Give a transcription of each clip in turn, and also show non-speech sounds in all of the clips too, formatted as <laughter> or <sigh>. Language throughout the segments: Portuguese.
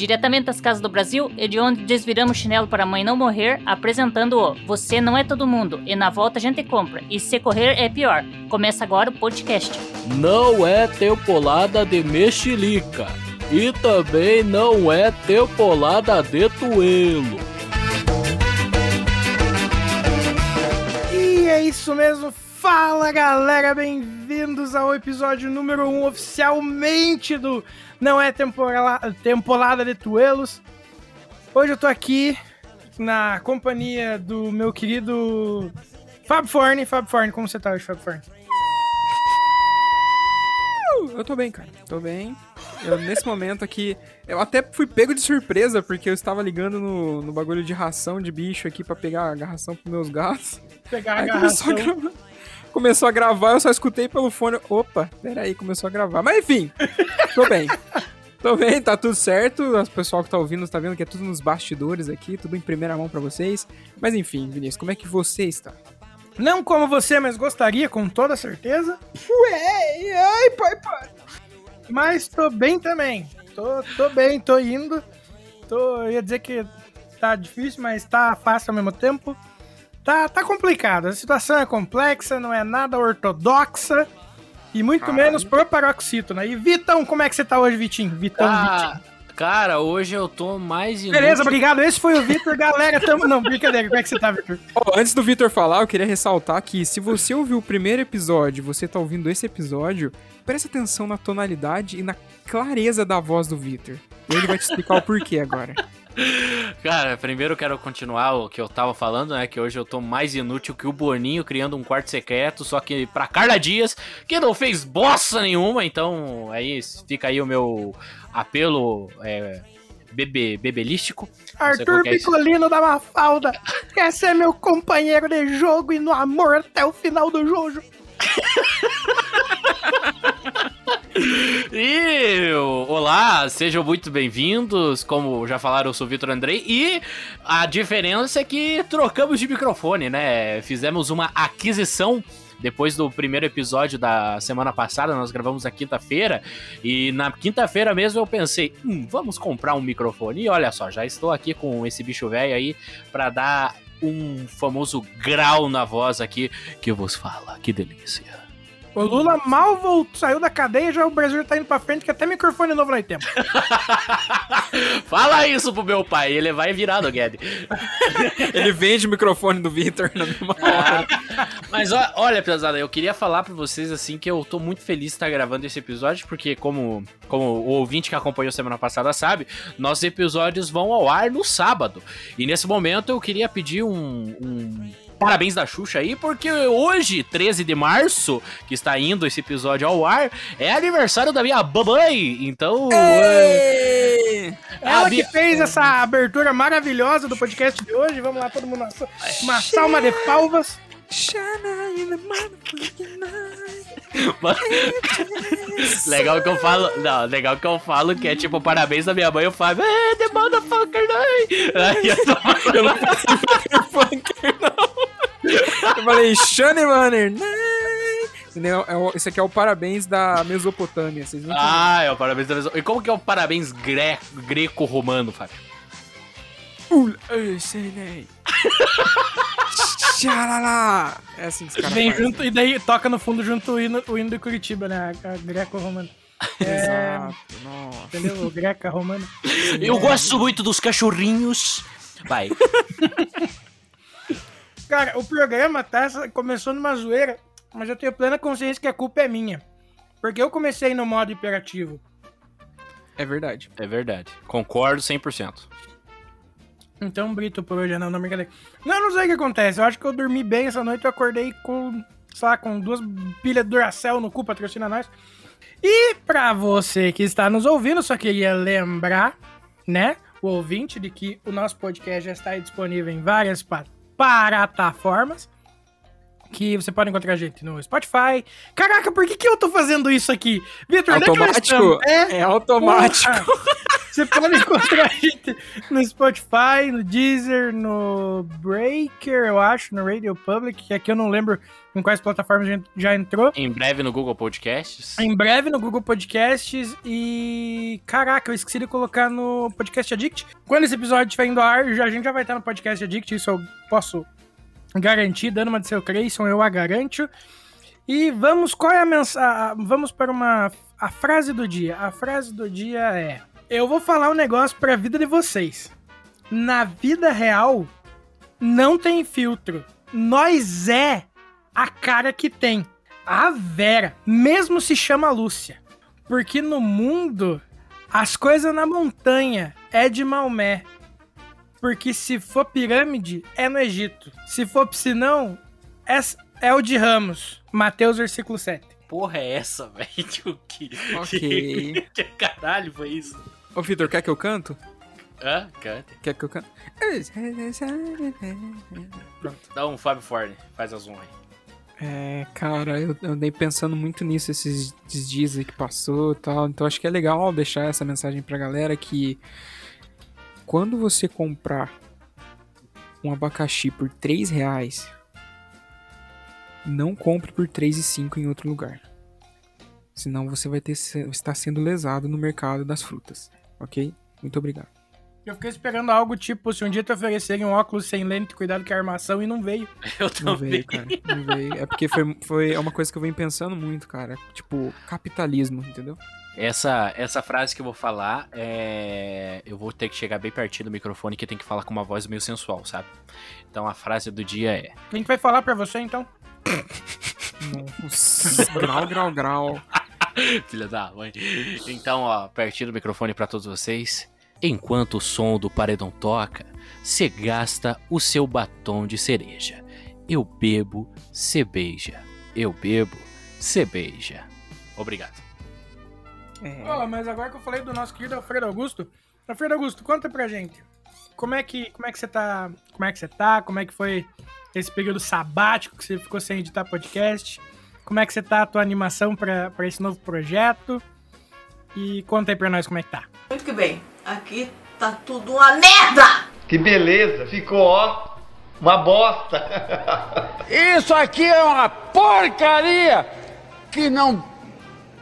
Diretamente das casas do Brasil e de onde desviramos chinelo para a mãe não morrer, apresentando o Você Não É Todo Mundo, e na volta a gente compra, e se correr é pior. Começa agora o podcast. Não é temporada de mexilica, e também não é temporada de tuelo. E é isso mesmo, fala galera, bem-vindos ao episódio número 1 um, oficialmente do Não é temporada, temporada de Tuelos. Hoje eu tô aqui na companhia do meu querido Fab Forne. Fab Forne, como você tá hoje, Fab Forne? Eu tô bem, cara. Tô bem. Eu, nesse momento aqui, eu até fui pego de surpresa, porque eu estava ligando no, no bagulho de ração de bicho aqui para pegar a ração pros meus gatos. Pegar a Aí garração. começou a, gravar, começou a gravar, eu só escutei pelo fone. Opa, peraí, começou a gravar. Mas enfim, tô bem. Tô bem, tá tudo certo. O pessoal que tá ouvindo tá vendo que é tudo nos bastidores aqui, tudo em primeira mão pra vocês. Mas enfim, Vinícius, como é que você está? Não como você, mas gostaria, com toda certeza. Ué, ai, pai, pai. Mas tô bem também. Tô, tô bem, tô indo. Tô, eu ia dizer que tá difícil, mas tá fácil ao mesmo tempo. Tá, tá complicado. A situação é complexa, não é nada ortodoxa. E muito menos pro paroxítona. E Vitão, como é que você tá hoje, Vitinho? Vitão, Ah, Vitinho. cara, hoje eu tô mais inútil. Beleza, obrigado. Esse foi o Vitor, galera. Tamo... Não, brincadeira. Como é que você tá, Vitor? Ó, antes do Vitor falar, eu queria ressaltar que se você ouviu o primeiro episódio, você tá ouvindo esse episódio, preste atenção na tonalidade e na clareza da voz do Vitor. E ele vai te explicar o porquê agora. Cara, primeiro eu quero continuar o que eu tava falando, né? Que hoje eu tô mais inútil que o Boninho criando um quarto secreto, só que pra Carla Dias, que não fez bosta nenhuma, então aí fica aí o meu apelo é, bebe, bebelístico. Arthur é. Picolino da Mafalda. Quer ser meu companheiro de jogo e no amor até o final do jogo. <laughs> <laughs> E olá, sejam muito bem-vindos. Como já falaram, eu sou o Vitor Andrei. E a diferença é que trocamos de microfone, né? Fizemos uma aquisição. Depois do primeiro episódio da semana passada, nós gravamos na quinta-feira. E na quinta-feira mesmo eu pensei, hum, vamos comprar um microfone. E olha só, já estou aqui com esse bicho velho aí pra dar um famoso grau na voz aqui que vos fala. Que delícia. O Lula mal voltou, saiu da cadeia, já o Brasil tá indo pra frente, que até microfone novo nós temos. <laughs> Fala isso pro meu pai, ele vai virar no Guedes. <laughs> Ele vende o microfone do Vitor na mesma hora. Mas ó, olha, pesada, eu queria falar pra vocês assim que eu tô muito feliz de estar gravando esse episódio, porque como, como o ouvinte que acompanhou semana passada sabe, nossos episódios vão ao ar no sábado. E nesse momento eu queria pedir um. um Parabéns da Xuxa aí, porque hoje, 13 de março, que está indo esse episódio ao ar, é aniversário da minha mamãe. Então. é, Ela que fez essa abertura maravilhosa do podcast de hoje. Vamos lá, todo mundo. Uma, uma salma de palmas. <laughs> Legal que eu falo. Não, legal que eu falo que é tipo, parabéns da minha mãe, eu falo, é, the motherfucker, não. Aí eu tô Eu não falei funker, não. Eu falei Shane Runner. Entendeu? É Esse aqui é o parabéns da Mesopotâmia. Vocês não. Ah, é o parabéns da mesma. E como que é o parabéns gre... greco-romano, Fábio? Ul- ei, Senei. Xalala. É assim que os caras Vem fazem. junto, e daí toca no fundo junto o hino, o hino de Curitiba, né? A, a greco-romana. É, Exato, nossa. entendeu? O greca-romana. Eu gosto muito dos cachorrinhos. Vai. Cara, o programa tá, começou numa zoeira, mas eu tenho plena consciência que a culpa é minha. Porque eu comecei no modo imperativo. É verdade. É verdade. Concordo 100%. Então, Brito, por hoje não, não brincadeira. Não, não sei o que acontece. Eu acho que eu dormi bem essa noite. Eu acordei com, sei lá, com duas pilhas de Duracell no cu, patrocina nós. E pra você que está nos ouvindo, só queria lembrar, né, o ouvinte, de que o nosso podcast já está disponível em várias plataformas. Que você pode encontrar a gente no Spotify. Caraca, por que, que eu tô fazendo isso aqui? Vitor, é Automático? É, É automático. Você pode encontrar a <laughs> gente no Spotify, no Deezer, no Breaker, eu acho, no Radio Public, que aqui eu não lembro em quais plataformas a gente já entrou. Em breve no Google Podcasts. Em breve no Google Podcasts e. Caraca, eu esqueci de colocar no Podcast Addict. Quando esse episódio estiver indo ao ar, a gente já vai estar no Podcast Addict, isso eu posso garantir, dando uma de seu Creyson, eu a garanto. E vamos, qual é a mensagem? Vamos para uma. A frase do dia. A frase do dia é: Eu vou falar um negócio para a vida de vocês. Na vida real, não tem filtro. Nós é a cara que tem. A Vera, mesmo se chama Lúcia. Porque no mundo, as coisas na montanha é de Maomé. Porque se for pirâmide, é no Egito. Se for piscinão, é, é o de Ramos. Mateus, versículo 7. Porra, é essa, <laughs> velho? Que, Ok. que caralho foi isso? Ô, Vitor, quer que eu canto? Hã? Canta. Quer que eu canto? Dá um Fábio Forne, faz a zoom aí. É, cara, eu, andei pensando muito nisso esses, esses dias aí que passou e tal. Então acho que é legal deixar essa mensagem pra galera que quando você comprar um abacaxi por 3 reais, não compre por 3,5 em outro lugar. Senão você vai ter estar sendo lesado no mercado das frutas, ok? Muito obrigado. Eu fiquei esperando algo tipo, se um dia te oferecerem um óculos sem lente, cuidado com a armação, e não veio. <laughs> Eu Não também. veio, cara. Não veio. É porque foi, foi é uma coisa que eu venho pensando muito, cara. Tipo, capitalismo, entendeu? Essa, essa frase que eu vou falar é. Eu vou ter que chegar bem pertinho do microfone que tem que falar com uma voz meio sensual, sabe? Então a frase do dia é. Quem que vai falar pra você, então? Nossa, <laughs> grau, grau, grau. <laughs> Filha da mãe. Então, ó, pertinho do microfone pra todos vocês. Enquanto o som do paredão toca, você gasta o seu batom de cereja. Eu bebo, cê beija. Eu bebo, cê beija. Obrigado. É, Ó, mas agora que eu falei do nosso querido Alfredo Augusto, Alfredo Augusto, conta pra gente. Como é que, como é que você tá? Como é que você tá? Como é que foi esse período sabático que você ficou sem editar podcast? Como é que você tá a tua animação pra, pra esse novo projeto? E conta aí pra nós como é que tá. Muito que bem. Aqui tá tudo uma merda! Que beleza, ficou ó, uma bosta. <laughs> Isso aqui é uma porcaria que não.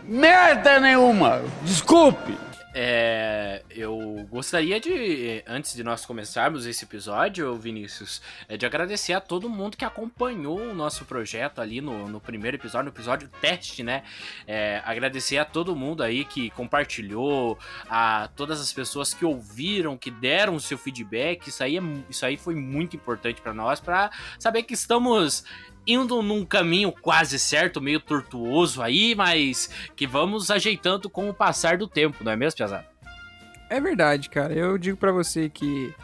Merda nenhuma. Desculpe. É, eu gostaria de, antes de nós começarmos esse episódio, Vinícius, é, de agradecer a todo mundo que acompanhou o nosso projeto ali no, no primeiro episódio, no episódio teste, né? É, agradecer a todo mundo aí que compartilhou, a todas as pessoas que ouviram, que deram o seu feedback. Isso aí, é, isso aí foi muito importante para nós, para saber que estamos indo num caminho quase certo, meio tortuoso aí, mas que vamos ajeitando com o passar do tempo, não é mesmo, Piazada? é verdade, cara. Eu digo pra você que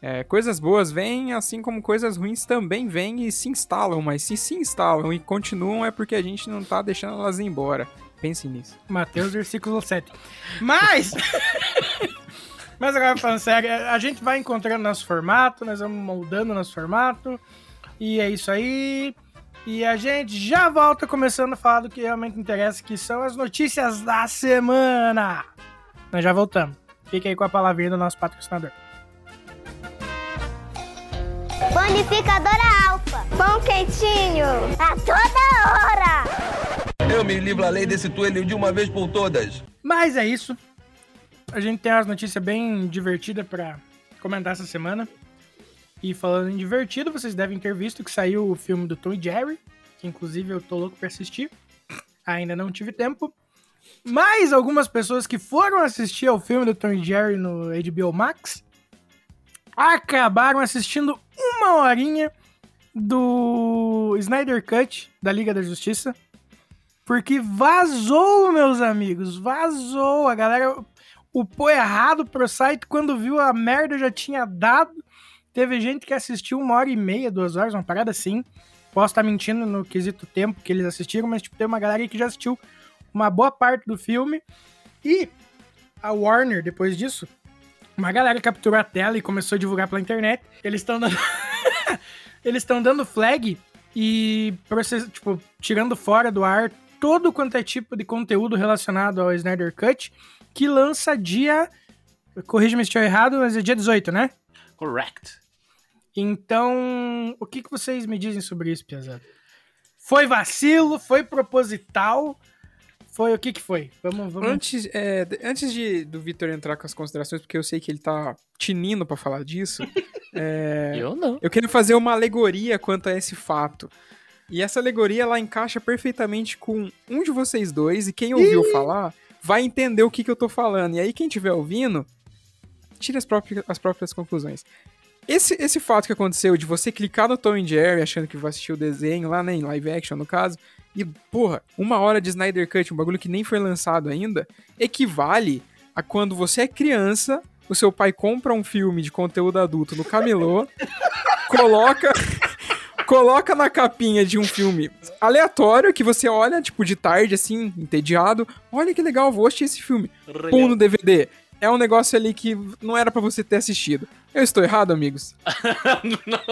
é, coisas boas vêm, assim como coisas ruins também vêm e se instalam. Mas se se instalam e continuam, é porque a gente não tá deixando elas ir embora. Pensem nisso. Mateus, versículo 7. Mas. <laughs> Mas agora falando sério, a gente vai encontrando nosso formato, nós vamos moldando nosso formato. E é isso aí. E a gente já volta começando a falar do que realmente interessa, que são as notícias da semana. Nós já voltamos. Fique aí com a palavrinha do nosso patrocinador. Bonificadora Alfa. Pão quentinho. A toda hora. Eu me livro a lei desse tuelho de uma vez por todas. Mas é isso. A gente tem umas notícias bem divertidas pra comentar essa semana. E falando em divertido, vocês devem ter visto que saiu o filme do Tom e Jerry, que inclusive eu tô louco pra assistir. Ainda não tive tempo. Mas algumas pessoas que foram assistir ao filme do Tom e Jerry no HBO Max acabaram assistindo uma horinha do Snyder Cut da Liga da Justiça. Porque vazou, meus amigos, vazou. A galera upou errado pro site quando viu a merda já tinha dado. Teve gente que assistiu uma hora e meia, duas horas, uma parada assim. Posso estar mentindo no quesito tempo que eles assistiram, mas tipo, tem uma galera que já assistiu uma boa parte do filme. E a Warner, depois disso, uma galera capturou a tela e começou a divulgar pela internet. Eles estão dando. <laughs> eles estão dando flag e process... tipo, tirando fora do ar todo quanto é tipo de conteúdo relacionado ao Snyder Cut, que lança dia corrija-me se estiver errado, mas é dia 18, né? Correct. Então, o que, que vocês me dizem sobre isso, Piazada? Foi vacilo? Foi proposital? Foi o que que foi? Vamos, vamos... Antes, é, de- antes de, do Vitor entrar com as considerações, porque eu sei que ele tá tinindo pra falar disso, <laughs> é, Eu não. eu quero fazer uma alegoria quanto a esse fato. E essa alegoria, ela encaixa perfeitamente com um de vocês dois, e quem ouviu falar vai entender o que, que eu tô falando. E aí, quem estiver ouvindo, tire as próprias, as próprias conclusões. Esse, esse fato que aconteceu de você clicar no Tom and Jerry achando que vai assistir o desenho lá, né, em live action no caso, e, porra, uma hora de Snyder Cut, um bagulho que nem foi lançado ainda, equivale a quando você é criança, o seu pai compra um filme de conteúdo adulto no camelô, <laughs> coloca <laughs> coloca na capinha de um filme aleatório que você olha, tipo, de tarde, assim, entediado. Olha que legal, vou assistir esse filme. Pum no DVD. É um negócio ali que não era pra você ter assistido. Eu estou errado, amigos? <laughs>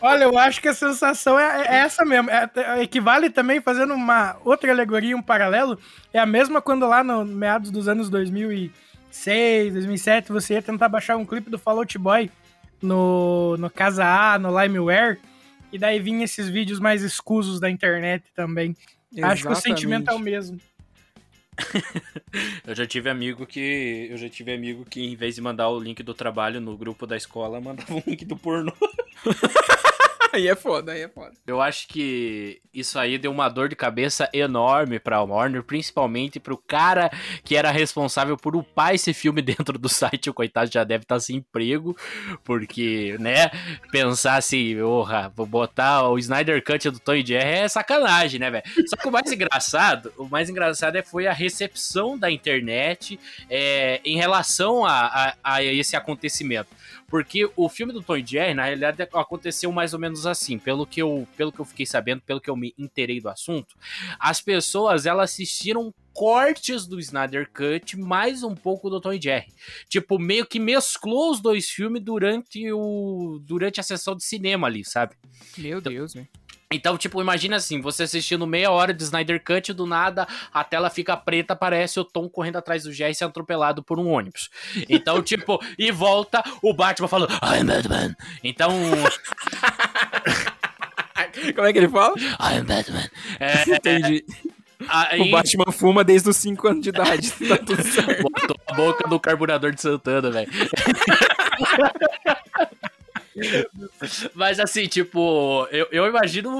Olha, eu acho que a sensação é, é essa mesmo. É- é- equivale também, fazendo uma outra alegoria, um paralelo, é a mesma quando lá no meados dos anos 2006, 2007, você ia tentar baixar um clipe do Fall Out Boy no, no Casa A, no Limeware, e daí vinha esses vídeos mais escusos da internet também. Acho que o sentimento é o mesmo. <laughs> Eu já tive amigo que. Eu já tive amigo que, em vez de mandar o link do trabalho no grupo da escola, mandava o link do pornô. <laughs> <laughs> Aí é foda, aí é foda. Eu acho que isso aí deu uma dor de cabeça enorme pra Warner, principalmente pro cara que era responsável por upar esse filme <laughs> dentro do site. O coitado já deve estar sem emprego, porque, né, pensar assim, porra, vou botar o Snyder Cut do Tony Jerry é sacanagem, né, velho? Só que o mais engraçado, o mais engraçado é foi a recepção da internet é, em relação a, a, a esse acontecimento. Porque o filme do Tom e Jerry, na realidade, aconteceu mais ou menos assim. Pelo que, eu, pelo que eu fiquei sabendo, pelo que eu me inteirei do assunto, as pessoas elas assistiram cortes do Snyder Cut mais um pouco do Tom e Jerry. Tipo, meio que mesclou os dois filmes durante, o, durante a sessão de cinema ali, sabe? Meu Deus, velho. Então, tipo, imagina assim, você assistindo meia hora de Snyder Cut, do nada a tela fica preta, aparece o Tom correndo atrás do Jerry sendo atropelado por um ônibus. Então, <laughs> tipo, e volta o Batman falando, I'm Batman. Então, <laughs> Como é que ele fala? I'm Batman. É, <laughs> Entendi. aí, O Batman fuma desde os 5 anos de idade. tá tudo certo. botou a boca no carburador de Santana, velho. <laughs> Mas assim, tipo, eu, eu imagino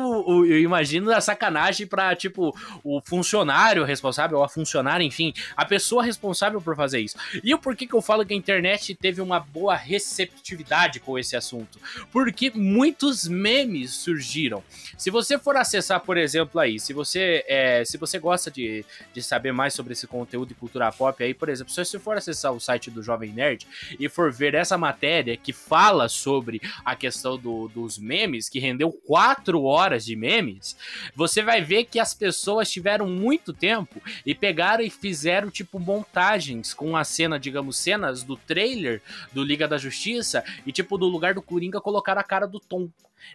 eu imagino a sacanagem pra, tipo, o funcionário responsável, ou a funcionária, enfim, a pessoa responsável por fazer isso. E o porquê que eu falo que a internet teve uma boa receptividade com esse assunto? Porque muitos memes surgiram. Se você for acessar, por exemplo, aí, se você, é, se você gosta de, de saber mais sobre esse conteúdo de cultura pop aí, por exemplo, se você for acessar o site do Jovem Nerd e for ver essa matéria que fala sobre a questão do- dos memes, que rendeu quatro horas de memes, você vai ver que as pessoas tiveram muito tempo e pegaram e fizeram, tipo, montagens com a cena, digamos, cenas do trailer do Liga da Justiça e, tipo, no lugar do Coringa colocaram a cara do Tom.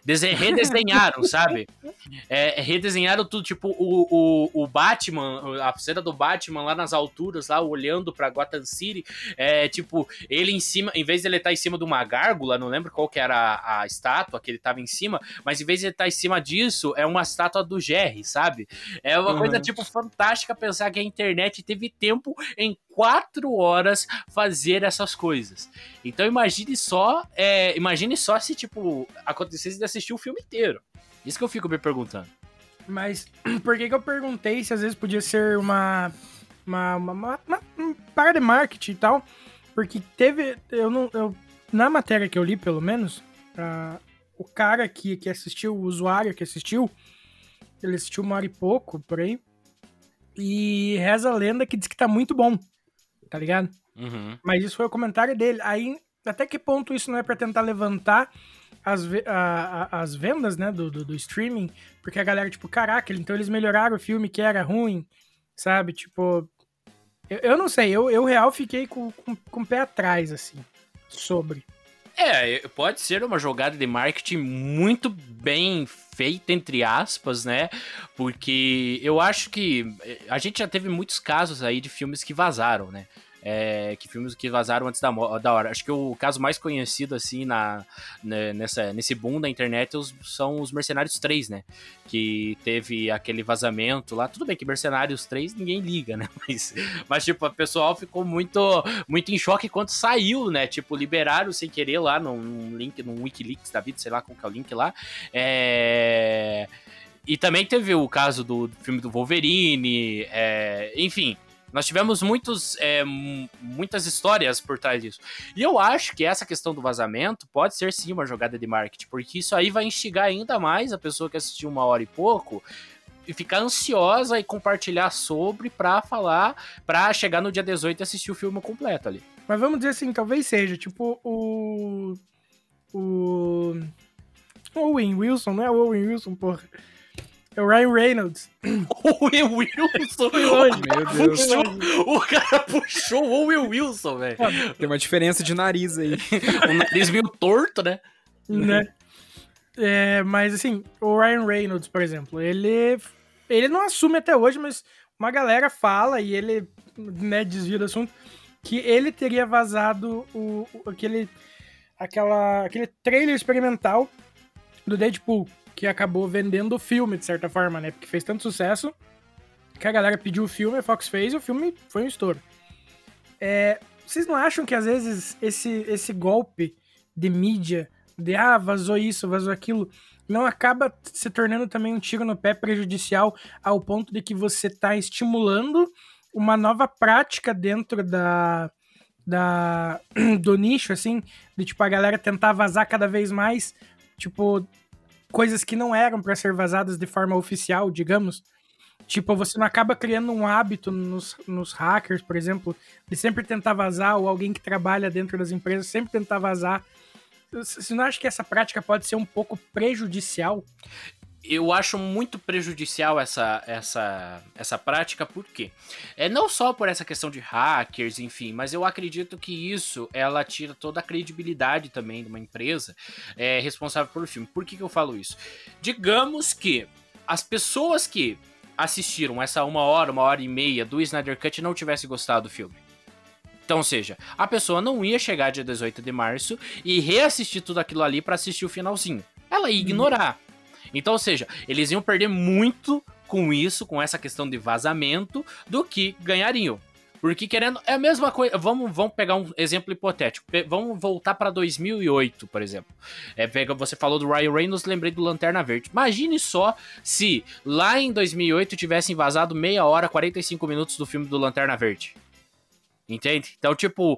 Desen- redesenharam, sabe? É, redesenharam tudo, tipo, o, o, o Batman, a cena do Batman lá nas alturas, lá olhando pra Gotham City, é tipo, ele em cima, em vez de ele estar em cima de uma gárgula, não lembro qual que era a, a estátua que ele tava em cima, mas em vez de ele estar em cima disso, é uma estátua do Jerry, sabe? É uma Uhum. coisa, tipo, fantástica pensar que a internet teve tempo em quatro horas fazer essas coisas. Então imagine só, é, imagine só se, tipo, acontecesse de assistir o filme inteiro. Isso que eu fico me perguntando. Mas <clears throat> por que, que eu perguntei se às vezes podia ser uma, uma, uma, uma, uma um par de marketing e tal? Porque teve. Eu não, eu, na matéria que eu li, pelo menos, ah, o cara que, que assistiu, o usuário que assistiu, ele assistiu uma hora e pouco, por aí. E reza a lenda que diz que tá muito bom. Tá ligado? Uhum. Mas isso foi o comentário dele. Aí, até que ponto isso não é pra tentar levantar as, a- a- as vendas, né, do, do, do streaming? Porque a galera, tipo, caraca, então eles melhoraram o filme que era ruim, sabe? Tipo, eu, eu não sei, eu, eu real fiquei com, com, com o pé atrás, assim, sobre. É, pode ser uma jogada de marketing muito bem feita, entre aspas, né? Porque eu acho que eh, a gente já teve muitos casos aí de filmes que vazaram, né? É, que filmes que vazaram antes da, da hora. Acho que o caso mais conhecido, assim, na, né, nessa, nesse boom da internet os- são os Mercenários 3, né? Que teve aquele vazamento lá. Tudo bem que Mercenários 3 ninguém liga, né? <laughs> Mas, mas tipo, o pessoal ficou muito, muito em choque quando saiu, né? Tipo, liberaram sem querer lá num link, num Wikileaks da vida, sei lá qual que é o link lá. É... E também teve o caso do filme do Wolverine, é, enfim. Nós tivemos muitos, é, muitas histórias por trás disso. E eu acho que essa questão do vazamento pode ser sim uma jogada de marketing, porque isso aí vai instigar ainda mais a pessoa que assistiu uma hora e pouco e ficar ansiosa e compartilhar sobre pra falar, pra chegar no dia 18 e assistir o filme completo ali. Mas vamos dizer assim, talvez seja, tipo, o. O. Owen Wilson, não é o Owen Wilson, porra. É o Ryan Reynolds. <clears throat> O Will Wilson! longe. o, cara Meu Deus. puxou, o cara puxou o Will Wilson, velho. Tem uma diferença de nariz aí. O nariz meio torto, né? né? É, mas assim, o Ryan Reynolds, por exemplo, ele ele não assume até hoje, mas uma galera fala e ele né, desvia do assunto que ele teria vazado o, o- aquele aquela aquele trailer experimental do Deadpool que acabou vendendo o filme de certa forma, né? Porque fez tanto sucesso que a galera pediu o filme, a Fox fez e o filme foi um estouro. É, vocês não acham que às vezes esse, esse golpe de mídia, de ah, vazou isso, vazou aquilo, não acaba se tornando também um tiro no pé prejudicial ao ponto de que você está estimulando uma nova prática dentro da, da <clears throat> do nicho, assim, de tipo a galera tentar vazar cada vez mais, tipo, coisas que não eram para ser vazadas de forma oficial, digamos. Tipo, você não acaba criando um hábito nos, nos hackers, por exemplo, de sempre tentar vazar, ou alguém que trabalha dentro das empresas sempre tentar vazar. Você não acha que essa prática pode ser um pouco prejudicial? Eu acho muito prejudicial essa, essa, essa prática, por quê? É não só por essa questão de hackers, enfim, mas eu acredito que isso ela tira toda a credibilidade também de uma empresa é, responsável pelo filme. Por que, que eu falo isso? Digamos que as pessoas que assistiram essa uma hora, uma hora e meia do Snyder Cut não tivessem gostado do filme. Então, ou seja, a pessoa não ia chegar dia 18 de março e reassistir tudo aquilo ali pra assistir o finalzinho. Ela ia ignorar. Então, ou seja, eles iam perder muito com isso, com essa questão de vazamento, do que ganhariam. Porque querendo. É a mesma coisa. Vamos, vamos pegar um exemplo hipotético. Pe- Vamos voltar pra 2008, por exemplo. É, pega, você falou do Ryan Reynolds, lembrei do Lanterna Verde. Imagine só se lá em 2008 tivessem vazado meia hora, 45 minutos do filme do Lanterna Verde. Entende? Então, tipo,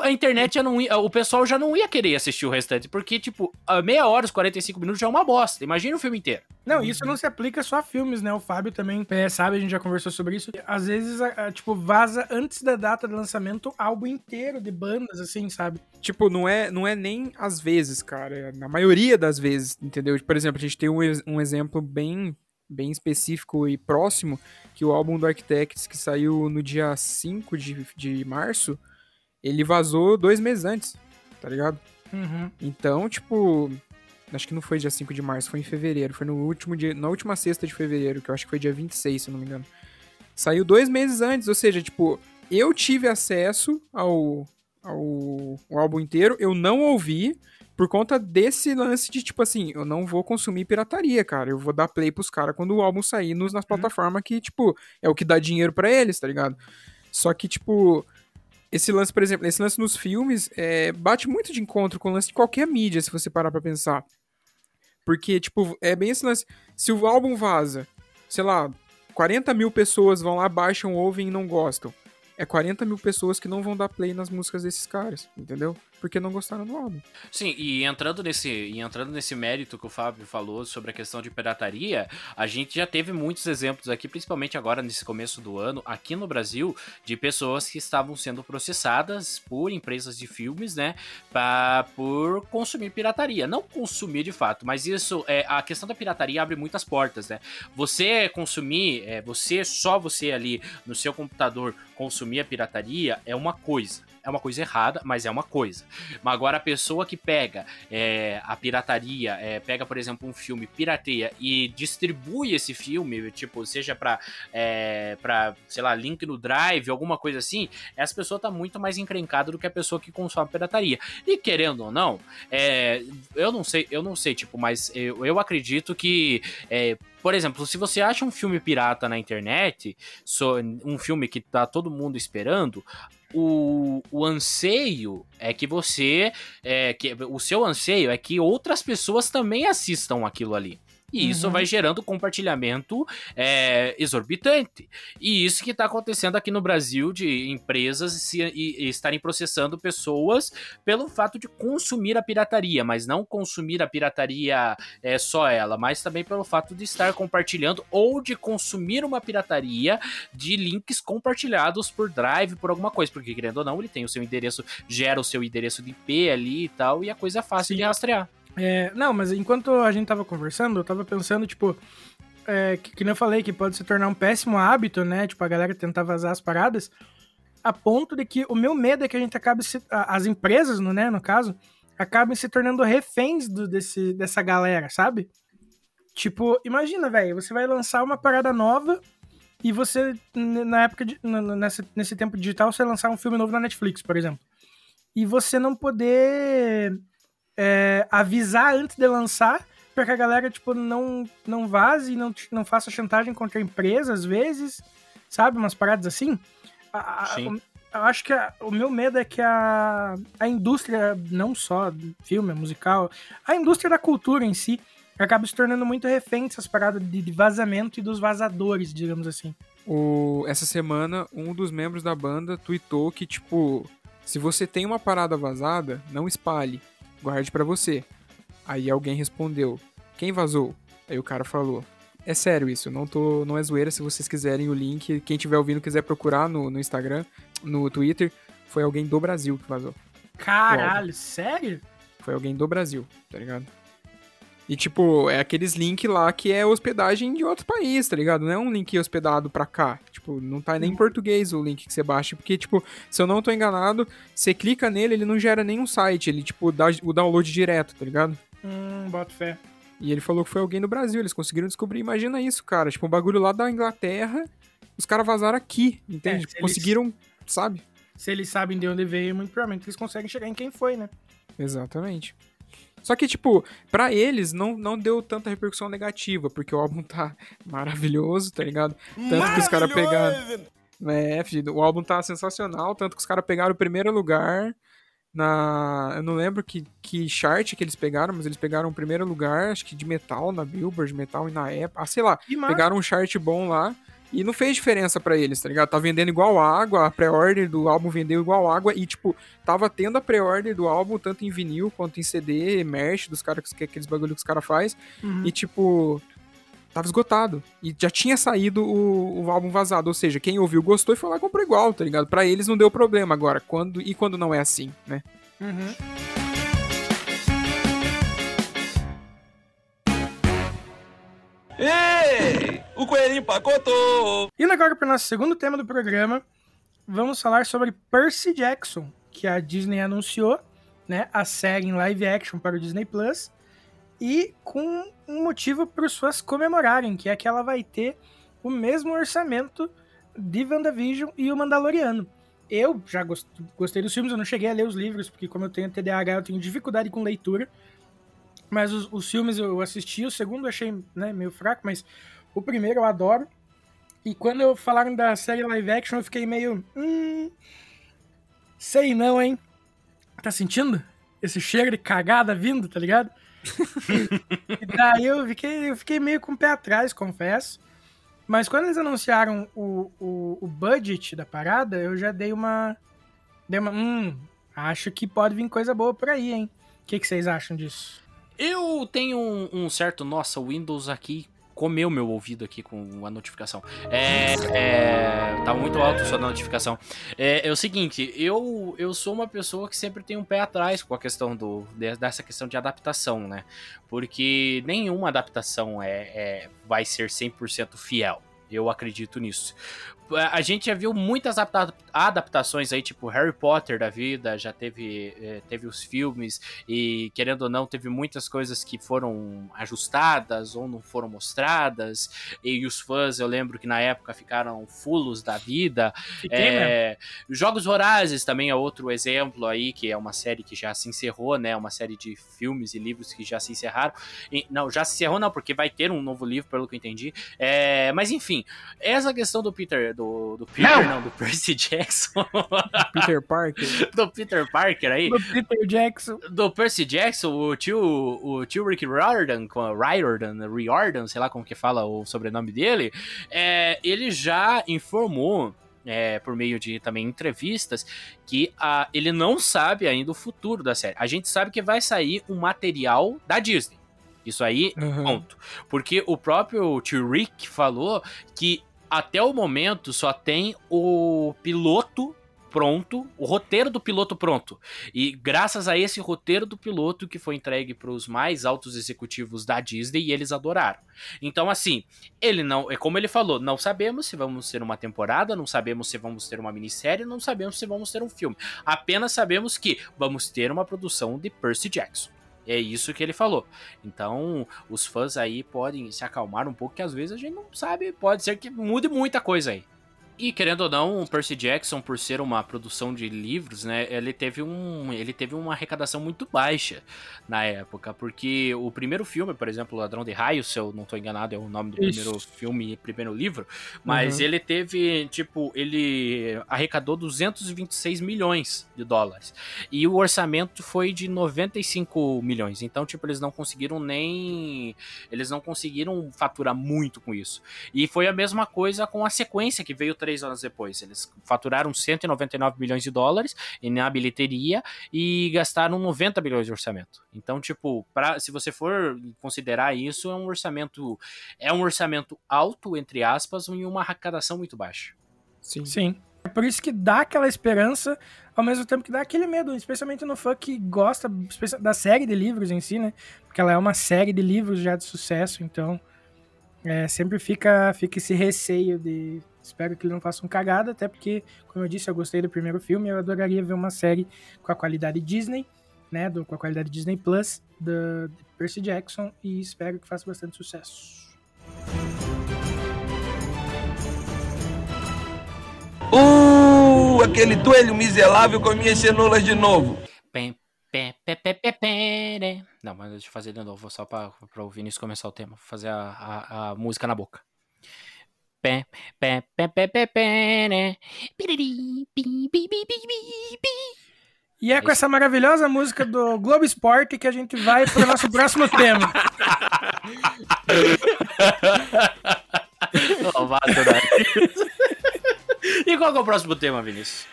a internet já não ia, o pessoal já não ia querer assistir o restante, porque, tipo, a meia hora, os 45 minutos já é uma bosta. Imagina o filme inteiro. Não, isso não se aplica só a filmes, né? O Fábio também é, sabe, a gente já conversou sobre isso. Às vezes, a- a, tipo, vaza antes da data de lançamento álbum inteiro de bandas, assim, sabe? Tipo, não é, não é nem às vezes, cara. É na maioria das vezes, entendeu? Por exemplo, a gente tem um, um exemplo bem, bem específico e próximo, que o álbum do Architects, que saiu no dia 5 de, de março, ele vazou dois meses antes, tá ligado? Uhum. Então, tipo, acho que não foi dia 5 de março, foi em fevereiro. Foi no último dia, na última sexta de fevereiro, que eu acho que foi dia 26, se eu não me engano. Saiu dois meses antes, ou seja, tipo, eu tive acesso ao, ao, ao álbum inteiro, eu não ouvi, por conta desse lance de, tipo assim, eu não vou consumir pirataria, cara. Eu vou dar play pros caras quando o álbum sair nos, nas plataformas que, tipo, é o que dá dinheiro pra eles, tá ligado? Só que, tipo, esse lance, por exemplo, esse lance nos filmes é, bate muito de encontro com o lance de qualquer mídia, se você parar pra pensar. Porque, tipo, é bem esse lance. Se o álbum vaza, sei lá, 40 mil pessoas vão lá, baixam, ouvem e não gostam. É 40 mil pessoas que não vão dar play nas músicas desses caras, entendeu? Porque não gostaram do álbum. Sim, e entrando nesse, e entrando nesse mérito que o Fábio falou sobre a questão de pirataria, a gente já teve muitos exemplos aqui, principalmente agora nesse começo do ano, aqui no Brasil, de pessoas que estavam sendo processadas por empresas de filmes, né, pra, por consumir pirataria. Não consumir de fato, mas isso, é, a questão da pirataria abre muitas portas, né? Você consumir, é, você, só você ali no seu computador consumir a pirataria é uma coisa. É uma coisa errada, mas é uma coisa. Mas agora a pessoa que pega é, a pirataria, é, pega, por exemplo, um filme, pirateia e distribui esse filme, tipo, seja pra, é, pra sei lá, link no Drive, alguma coisa assim, essa pessoa tá muito mais encrencada do que a pessoa que consome pirataria. E querendo ou não, é, eu não sei, eu não sei, tipo, mas eu, eu acredito que é, por exemplo, se você acha um filme pirata na internet, um filme que tá todo mundo esperando, o, o anseio é que você. É, que, o seu anseio é que outras pessoas também assistam aquilo ali. E isso uhum. vai gerando compartilhamento é, exorbitante. E isso que está acontecendo aqui no Brasil de empresas se, e, e estarem processando pessoas pelo fato de consumir a pirataria, mas não consumir a pirataria é, só ela, mas também pelo fato de estar compartilhando ou de consumir uma pirataria de links compartilhados por Drive, por alguma coisa, porque querendo ou não, ele tem o seu endereço, gera o seu endereço de IP ali e tal, e a coisa é fácil Sim. de rastrear. É, não, mas enquanto a gente tava conversando, eu tava pensando, tipo, é, que, que nem eu falei, que pode se tornar um péssimo hábito, né? Tipo, a galera tentar vazar as paradas, a ponto de que o meu medo é que a gente acabe se, as empresas, né, no caso, acabem se tornando reféns do, desse, dessa galera, sabe? Tipo, imagina, velho, você vai lançar uma parada nova e você, na época, de, nesse, nesse tempo digital, você lançar um filme novo na Netflix, por exemplo. E você não poder é, avisar antes de lançar para que a galera, tipo, não, não vaze e não, não faça chantagem contra a empresa, às vezes, sabe? Umas paradas assim. A, Sim. eu acho que a, o meu medo é que a, a indústria, não só filme, musical, a indústria da cultura em si, acaba se tornando muito refém dessas paradas de, de vazamento e dos vazadores, digamos assim. O, essa semana, um dos membros da banda tweetou que, tipo, se você tem uma parada vazada, não espalhe guarde para você. Aí alguém respondeu: Quem vazou? Aí o cara falou: É sério isso, não tô, não é zoeira. Se vocês quiserem o link, quem tiver ouvindo quiser procurar no, no Instagram, no Twitter, foi alguém do Brasil que vazou. Caralho, sério? Foi alguém do Brasil, tá ligado? E, tipo, é aqueles links lá que é hospedagem de outro país, tá ligado? Não é um link hospedado pra cá. Tipo, não tá nem em português o link que você baixa. Porque, tipo, se eu não tô enganado, você clica nele, ele não gera nenhum site. Ele, tipo, dá o download direto, tá ligado? Hum, bota fé. E ele falou que foi alguém no Brasil. Eles conseguiram descobrir. Imagina isso, cara. Tipo, um bagulho lá da Inglaterra. Os caras vazaram aqui, entende? É, conseguiram, eles... sabe? Se eles sabem de onde veio, muito provavelmente eles conseguem chegar em quem foi, né? Exatamente. Só que, tipo, para eles não, não deu tanta repercussão negativa, porque o álbum tá <laughs> maravilhoso, tá ligado? Tanto que os caras pegaram. É, o álbum tá sensacional, tanto que os caras pegaram o primeiro lugar na. Eu não lembro que, que chart que eles pegaram, mas eles pegaram o primeiro lugar, acho que de metal na Billboard, metal e na Apple. Ah, sei lá. Pegaram um chart bom lá. E não fez diferença para eles, tá ligado? Tá vendendo igual água, a pré-order do álbum vendeu igual água e, tipo, tava tendo a pré-order do álbum tanto em vinil quanto em CD, merch dos caras, que aqueles bagulho que os caras faz uhum. E, tipo, tava esgotado. E já tinha saído o, o, álbum vazado. Ou seja, quem ouviu gostou e foi lá e comprou igual, tá ligado? Pra eles não deu problema agora. Quando, e quando não é assim, né? Uhum. Ei! O coelhinho pacotou! Indo agora para o nosso segundo tema do programa, vamos falar sobre Percy Jackson, que a Disney anunciou, né, a série em live action para o Disney Plus, e com um motivo para os fãs comemorarem, que é que ela vai ter o mesmo orçamento de WandaVision e o Mandaloriano. Eu já gostei dos filmes, eu não cheguei a ler os livros, porque como eu tenho TDAH, eu tenho dificuldade com leitura. Mas os, os filmes eu assisti, o segundo eu achei né, meio fraco, mas o primeiro eu adoro. E quando eu falaram da série live action, eu fiquei meio. Hum. Sei não, hein? Tá sentindo? Esse cheiro de cagada vindo, tá ligado? <laughs> e daí eu fiquei, eu fiquei meio com o pé atrás, confesso. Mas quando eles anunciaram o, o, o budget da parada, eu já dei uma. Dei uma. Hum, acho que pode vir coisa boa por aí, hein? O que, que vocês acham disso? Eu tenho um, um, certo. Nossa, o Windows aqui comeu meu ouvido aqui com a notificação. É. é tá muito alto sua notificação. É, é, o seguinte, eu, eu sou uma pessoa que sempre tem um pé atrás com a questão do, dessa questão de adaptação, né? Porque nenhuma adaptação é, é vai ser 100% fiel. Eu acredito nisso. a gente já viu muitas adapta- adaptações aí, tipo Harry Potter da vida, já teve, eh, teve os filmes, e querendo ou não, teve muitas coisas que foram ajustadas ou não foram mostradas, e os fãs, eu lembro que na época ficaram fulos da vida. Fiquei mesmo. É, Jogos Vorazes também é outro exemplo aí, que é uma série que já se encerrou, né? Uma série de filmes e livros que já se encerraram. E- não, já se encerrou não, porque vai ter um novo livro, pelo que eu entendi. É, mas enfim, essa questão do Peter, do, do Peter, não. do Percy Jackson, Peter Parker. <laughs> do Peter Parker aí, Do Peter Jackson. do Percy Jackson, o tio, o tio Rick Riordan, com a Riordan, Riordan, sei lá como que fala o sobrenome dele, é, ele já informou, é, por meio de também entrevistas, que ah, ele não sabe ainda o futuro da série. A gente sabe que vai sair um material da Disney. Isso aí Aham. Ponto. Porque o próprio tio Rick falou que até o momento só tem o piloto pronto, o roteiro do piloto pronto. E graças a esse roteiro do piloto que foi entregue para os mais altos executivos da Disney e eles adoraram. Então assim, ele não, é como ele falou, não sabemos se vamos ter uma temporada, não sabemos se vamos ter uma minissérie, não sabemos se vamos ter um filme. Apenas sabemos que vamos ter uma produção de Percy Jackson. É isso que ele falou. Então, os fãs aí podem se acalmar um pouco, que às vezes a gente não sabe, pode ser que mude muita coisa aí. E querendo ou não, o Percy Jackson, por ser uma produção de livros, né, ele teve, um, ele teve uma arrecadação muito baixa na época, porque o primeiro filme, por exemplo, Ladrão de Raios, se eu não tô enganado, é o nome do Isso. primeiro filme e primeiro livro, mas Uhum. ele teve, tipo, ele arrecadou 226 milhões de dólares. E o orçamento foi de 95 milhões. Então, tipo, eles não conseguiram nem. Eles não conseguiram faturar muito com isso. E foi a mesma coisa com a sequência que veio três anos depois. Eles faturaram 199 milhões de dólares na bilheteria e gastaram 90 milhões de orçamento. Então, tipo, pra, se você for considerar isso, é um orçamento. É um orçamento alto, entre aspas, e uma arrecadação muito baixa. Sim. Sim. É por isso que dá aquela esperança, ao mesmo tempo que dá aquele medo, especialmente no fã que gosta da série de livros em si, né? Porque ela é uma série de livros já de sucesso, então é, sempre fica, fica esse receio de. Espero que ele não faça um cagada, até porque, como eu disse, eu gostei do primeiro filme, eu adoraria ver uma série com a qualidade Disney, né? Do, com a qualidade Disney Plus, da Percy Jackson, e espero que faça bastante sucesso. Uh, aquele toelho miserável com minhas cenouras de novo. Não, mas deixa eu fazer de novo, só pra, pra o Vinícius começar o tema. Vou fazer a, a, a música na boca. Pé, pé, pé, pé, pé, pé, né? E é com essa maravilhosa música do Globo Esporte que a gente vai para o nosso próximo tema. <laughs> Novato, né? E qual que é o próximo tema, Vinícius?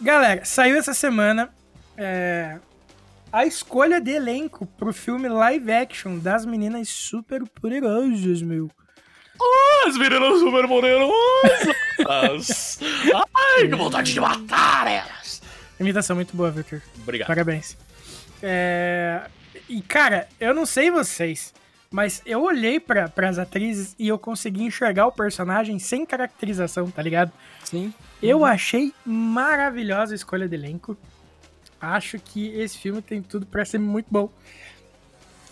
Galera, saiu essa semana é, a escolha de elenco pro filme live action das meninas super poderosas, meu. As meninas super poderosas! Ai, que vontade de matar elas! Imitação muito boa, Victor. Obrigado. Parabéns. É, E, cara, eu não sei vocês, mas eu olhei para as atrizes e eu consegui enxergar o personagem sem caracterização, tá ligado? Sim. Eu achei maravilhosa a escolha de elenco. Acho que esse filme tem tudo pra ser muito bom.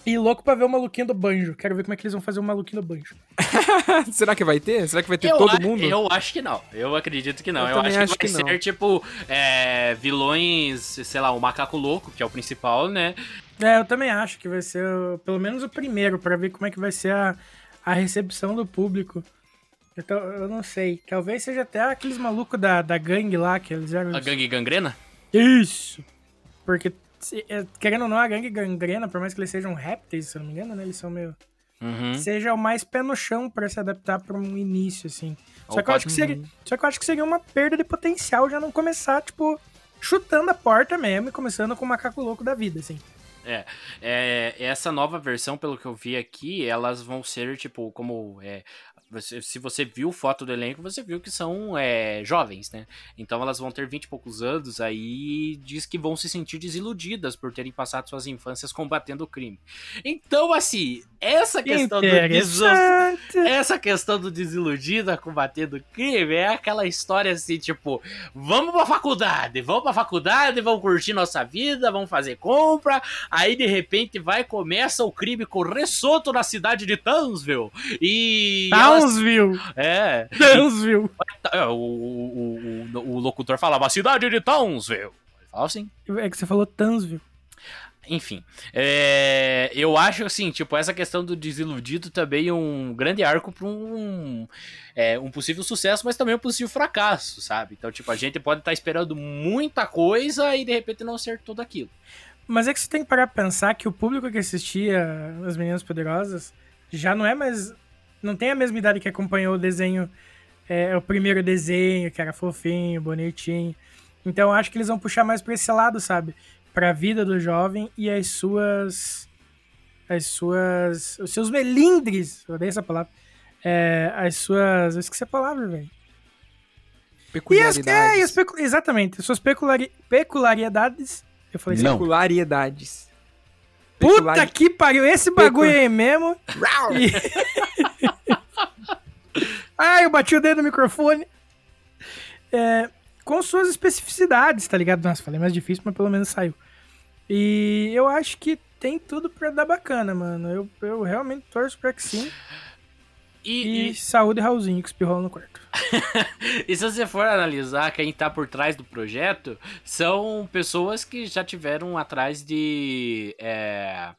E louco pra ver o maluquinho do banjo. Quero ver como é que eles vão fazer o maluquinho do banjo. <laughs> Será que vai ter? Será que vai ter Eu todo a- mundo? Eu acho que não. Eu acredito que não. Eu Eu, acho, acho que que vai não. ser tipo é, vilões, sei lá, o macaco louco, que é o principal, né? É, eu também acho que vai ser o- pelo menos o primeiro, pra ver como é que vai ser a, a recepção do público. Então, eu não sei. Talvez seja até aqueles malucos da, da gangue lá, que eles eram. A gangue gangrena? Isso! Porque, querendo ou não, a gangue gangrena, por mais que eles sejam répteis, se eu não me engano, né? Eles são meio. Uhum. Seja o mais pé no chão pra se adaptar pra um início, assim. Só que, eu acho que seria, só que eu acho que seria uma perda de potencial já não começar, tipo, chutando a porta mesmo e começando com o macaco louco da vida, assim. É, é, essa nova versão, pelo que eu vi aqui, elas vão ser, tipo, como é, você- se você viu foto do elenco, você viu que são é, jovens, né? Então elas vão ter 20 e poucos anos, aí diz que vão se sentir desiludidas por terem passado suas infâncias combatendo o crime. Então, assim, essa questão do essa questão do desiludida combatendo o crime é aquela história assim, tipo, vamos pra faculdade, vamos pra faculdade, vamos curtir nossa vida, vamos fazer compra, aí de repente vai começa o crime correr solto na cidade de Townsville. E elas- Townsville. é, Townsville. é, o, o, o, o locutor falava cidade de Townsville. Ele falava assim. É que você falou Townsville. Enfim, é, eu acho assim, tipo, essa questão do desiludido também é um grande arco para um, é, um possível sucesso, mas também um possível fracasso, sabe? Então, tipo, a gente pode estar esperando muita coisa e de repente não ser tudo aquilo. Mas é que você tem que parar pra pensar que o público que assistia As Meninas Poderosas já não é mais. Não tem a mesma idade que acompanhou o desenho. É, o primeiro desenho, que era fofinho, bonitinho. Então eu acho que eles vão puxar mais pra esse lado, sabe? Pra vida do jovem e as suas. As suas. Os seus melindres. Eu odeio essa palavra. É, as suas. Eu esqueci a palavra, velho. E as, é, e as pecu- exatamente. As suas peculari, peculiaridades. Eu falei assim, Peculiaridades. Puta Peculari- que pariu, esse bagulho aí mesmo. E- <laughs> Ai, eu bati o dedo no microfone. É, com suas especificidades, tá ligado? Nossa, falei mais difícil, mas pelo menos saiu. E eu acho que tem tudo pra dar bacana, mano. Eu, eu realmente torço pra que sim. E, E, saúde, Raulzinho, que espirrou no quarto. <laughs> E se você for analisar quem tá por trás do projeto, são pessoas que já tiveram atrás de. é,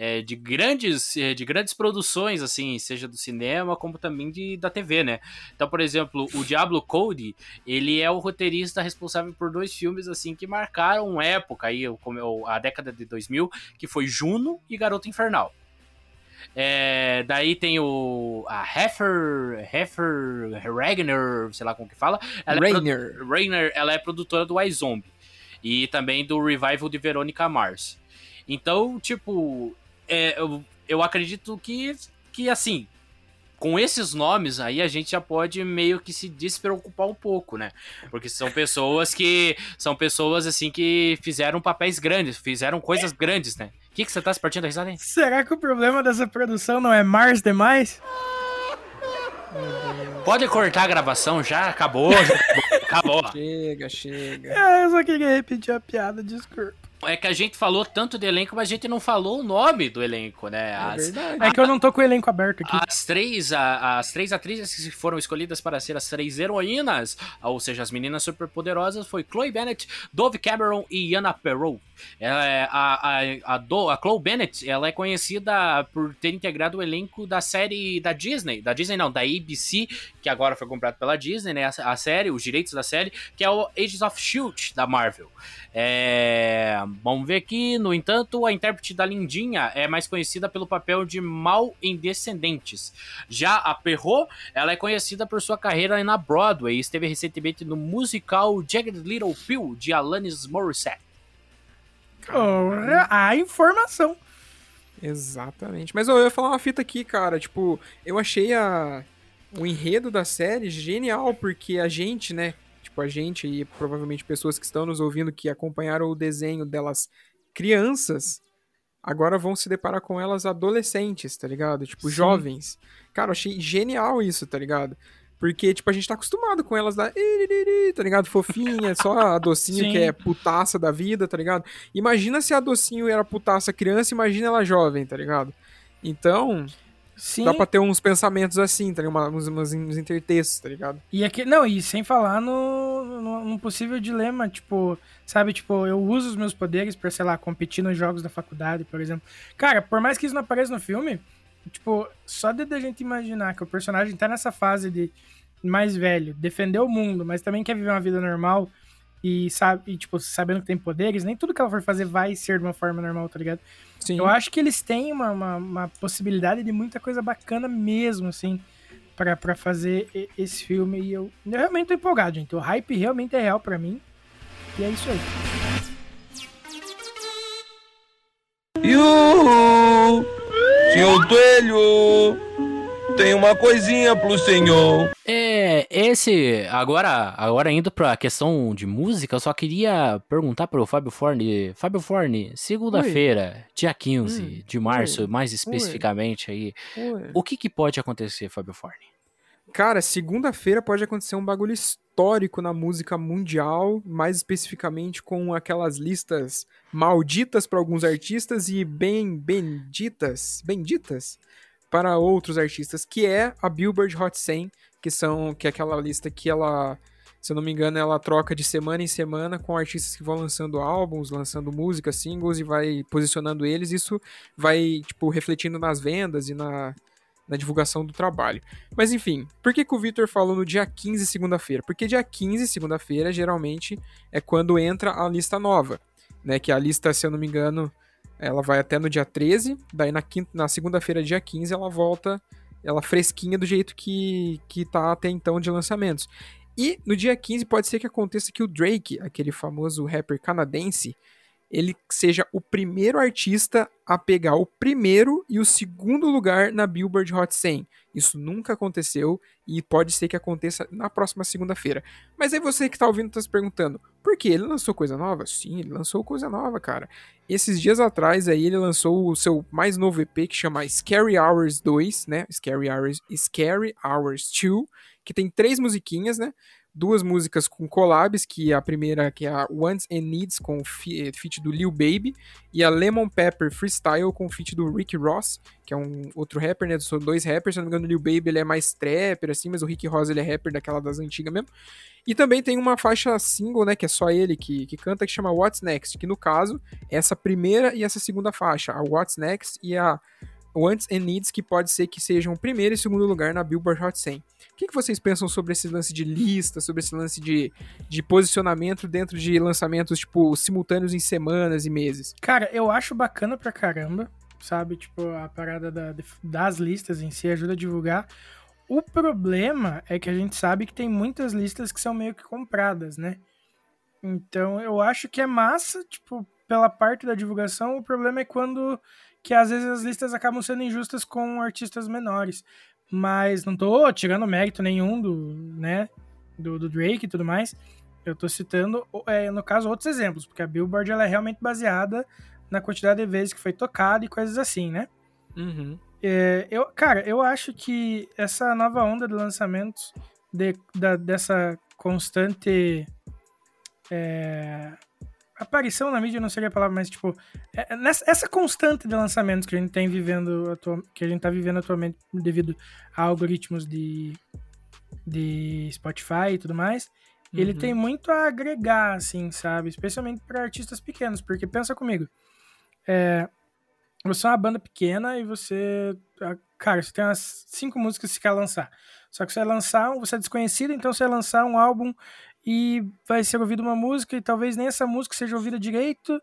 é, de grandes é, de grandes produções assim seja do cinema como também de, da TV né então por exemplo o Diablo Cody ele é o roteirista responsável por dois filmes assim que marcaram época aí como a década de 2000 que foi Juno e Garota Infernal é, daí tem o a Heifer Heifer Ragnar sei lá como que fala ela é Rainer. Rainer, ela é produtora do iZombie e também do revival de Verônica Mars. Então, tipo, é, eu, eu acredito que, que, assim, com esses nomes aí a gente já pode meio que se despreocupar um pouco, né? Porque são pessoas que são pessoas assim que fizeram papéis grandes, fizeram coisas grandes, né? O que, que você tá se partindo da risada aí? Será que o problema dessa produção não é Mars demais? Pode cortar a gravação já? Acabou, já acabou. acabou. <laughs> Chega, chega. Ah, eu só queria repetir a piada, desculpa. É que a gente falou tanto do elenco, mas a gente não falou o nome do elenco, né? É As, verdade. É que eu não tô com o elenco aberto aqui. As três, a- as três atrizes que foram escolhidas para ser as três heroínas, ou seja, as meninas superpoderosas, foi Chloe Bennett, Dove Cameron e Anna Perot. É- a, a, a, Do- a Chloe Bennett, ela é conhecida por ter integrado o elenco da série da Disney, da Disney não, da ABC, que agora foi comprado pela Disney, né, a, a série, os direitos da série, que é o Agents of S.H.I.E.L.D. da Marvel. É, vamos ver aqui, no entanto, a intérprete da Lindinha é mais conhecida pelo papel de Mal em Descendentes. Já a Perrot, ela é conhecida por sua carreira na Broadway e esteve recentemente no musical Jagged Little Pill, de Alanis Morissette. Porra, a informação. Exatamente. Mas ó, eu ia falar uma fita aqui, cara. Tipo, eu achei a... o enredo da série genial, porque a gente, né? A gente e provavelmente pessoas que estão nos ouvindo que acompanharam o desenho delas crianças, agora vão se deparar com elas adolescentes, tá ligado? Tipo, Sim. jovens. Cara, eu achei genial isso, tá ligado? Porque, tipo, a gente tá acostumado com elas da. Tá ligado? Fofinha, só a docinho Sim. que é putaça da vida, tá ligado? Imagina se a docinho era putaça criança, imagina ela jovem, tá ligado? Então, Sim. dá pra ter uns pensamentos assim, tá ligado? Uns, uns, uns intertextos, tá ligado? E aqui, não, e sem falar no, no, num possível dilema, tipo, sabe, tipo, eu uso os meus poderes pra, sei lá, competir nos jogos da faculdade, por exemplo. Cara, por mais que isso não apareça no filme, tipo, só de a gente imaginar que o personagem tá nessa fase de mais velho, defender o mundo, mas também quer viver uma vida normal e sabe, e, tipo, sabendo que tem poderes, nem tudo que ela for fazer vai ser de uma forma normal, tá ligado? Sim. Eu acho que eles têm uma, uma, uma possibilidade de muita coisa bacana mesmo, assim, pra, pra fazer esse filme. E eu, eu realmente tô empolgado, gente. O hype realmente é real pra mim. E é isso aí. Yuhu! Senhor Coelho! Tenho uma coisinha pro senhor. É, esse. Agora, agora indo pra questão de música, eu só queria perguntar pro Fábio Forne. Fábio Forne, segunda-feira, dia 15 Hum, de março, oi, mais especificamente aí, Ué. o que, que pode acontecer, Fábio Forne? Cara, segunda-feira pode acontecer um bagulho histórico na música mundial, mais especificamente com aquelas listas malditas para alguns artistas e bem benditas, benditas para outros artistas, que é a Billboard Hot 100, que são que é aquela lista que ela, se eu não me engano, ela troca de semana em semana com artistas que vão lançando álbuns, lançando músicas, singles e vai posicionando eles. Isso vai tipo refletindo nas vendas e na na divulgação do trabalho. Mas enfim, por que, que o Victor falou no dia 15, segunda-feira? Porque dia 15, segunda-feira, geralmente é quando entra a lista nova, né? Que a lista, se eu não me engano, ela vai até no dia 13, daí na, quinta, na segunda-feira, dia 15, ela volta, ela fresquinha do jeito que, que tá até então de lançamentos. E no dia 15 pode ser que aconteça que o Drake, aquele famoso rapper canadense, ele seja o primeiro artista a pegar o primeiro e o segundo lugar na Billboard Hot 100. Isso nunca aconteceu e pode ser que aconteça na próxima segunda-feira. Mas aí você que tá ouvindo tá se perguntando, por que ele lançou coisa nova? Sim, ele lançou coisa nova, cara. Esses dias atrás aí ele lançou o seu mais novo EP que chama Scary Hours 2, né? Scary Hours, Scary Hours 2, que tem três musiquinhas, né? Duas músicas com collabs, que a primeira que é a Wants and Needs com o feat do Lil Baby e a Lemon Pepper Freestyle com feat do Rick Ross, que é um outro rapper, né? São dois rappers, se não me engano, o Lil Baby ele é mais trapper assim, mas o Rick Ross ele é rapper daquela das antigas mesmo. E também tem uma faixa single, né, que é só ele que, que canta, que chama What's Next, que no caso é essa primeira e essa segunda faixa, a What's Next e a Wants and Needs, que pode ser que sejam primeiro e segundo lugar na Billboard Hot 100. O que, que vocês pensam sobre esse lance de lista, sobre esse lance de, de posicionamento dentro de lançamentos, tipo, simultâneos em semanas e meses? Cara, eu acho bacana pra caramba, sabe? Tipo, a parada da- das listas em si ajuda a divulgar. O problema é que a gente sabe que tem muitas listas que são meio que compradas, né? Então eu acho que é massa, tipo, pela parte da divulgação. O problema é quando que às vezes as listas acabam sendo injustas com artistas menores. Mas não tô tirando mérito nenhum do, né, do, do Drake e tudo mais. Eu tô citando, é, no caso, outros exemplos, porque a Billboard ela é realmente baseada na quantidade de vezes que foi tocada e coisas assim, né? Uhum. É, eu, cara, eu acho que essa nova onda de lançamentos, de, da- dessa constante é, aparição na mídia não seria a palavra, mas tipo, é- é nessa, essa constante de lançamentos que a gente tem vivendo atual, que a gente tá vivendo atualmente devido a algoritmos de, de Spotify e tudo mais, ele Uhum. tem muito a agregar, assim, sabe? Especialmente para artistas pequenos, porque pensa comigo, é, você é uma banda pequena e você. Cara, você tem umas cinco músicas que você quer lançar. Só que você vai lançar, você é desconhecido, então você vai lançar um álbum e vai ser ouvido uma música e talvez nem essa música seja ouvida direito.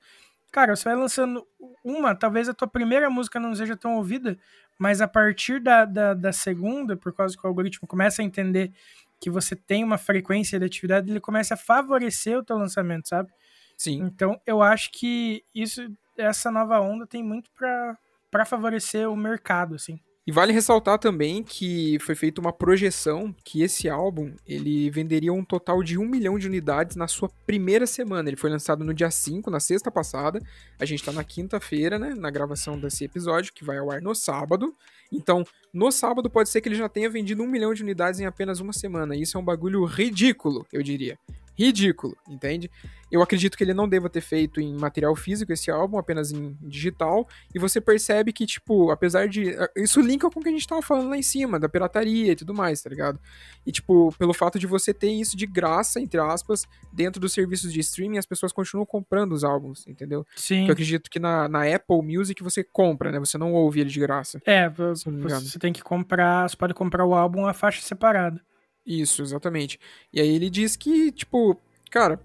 Cara, você vai lançando uma, talvez a tua primeira música não seja tão ouvida, mas a partir da, da, da segunda, por causa que o algoritmo começa a entender que você tem uma frequência de atividade, ele começa a favorecer o teu lançamento, sabe? Sim. Então, eu acho que isso, essa nova onda tem muito para favorecer o mercado, assim. E vale ressaltar também que foi feita uma projeção que esse álbum ele venderia um total de um milhão de unidades na sua primeira semana. Ele foi lançado no dia 5, na sexta passada. A gente tá na quinta-feira, né? Na gravação desse episódio, que vai ao ar no sábado. Então, no sábado pode ser que ele já tenha vendido um milhão de unidades em apenas uma semana. Isso é um bagulho ridículo, eu diria. Ridículo, entende? Eu acredito que ele não deva ter feito em material físico esse álbum, apenas em digital. E você percebe que, tipo, apesar de. Isso linka com o que a gente tava falando lá em cima, da pirataria e tudo mais, tá ligado? E, tipo, pelo fato de você ter isso de graça, entre aspas, dentro dos serviços de streaming, as pessoas continuam comprando os álbuns, entendeu? Sim. Que eu acredito que na, na Apple Music você compra, né? Você não ouve ele de graça. É, você tem que comprar, você pode comprar o álbum a faixa separada. Isso, exatamente. E aí ele diz que, tipo, cara,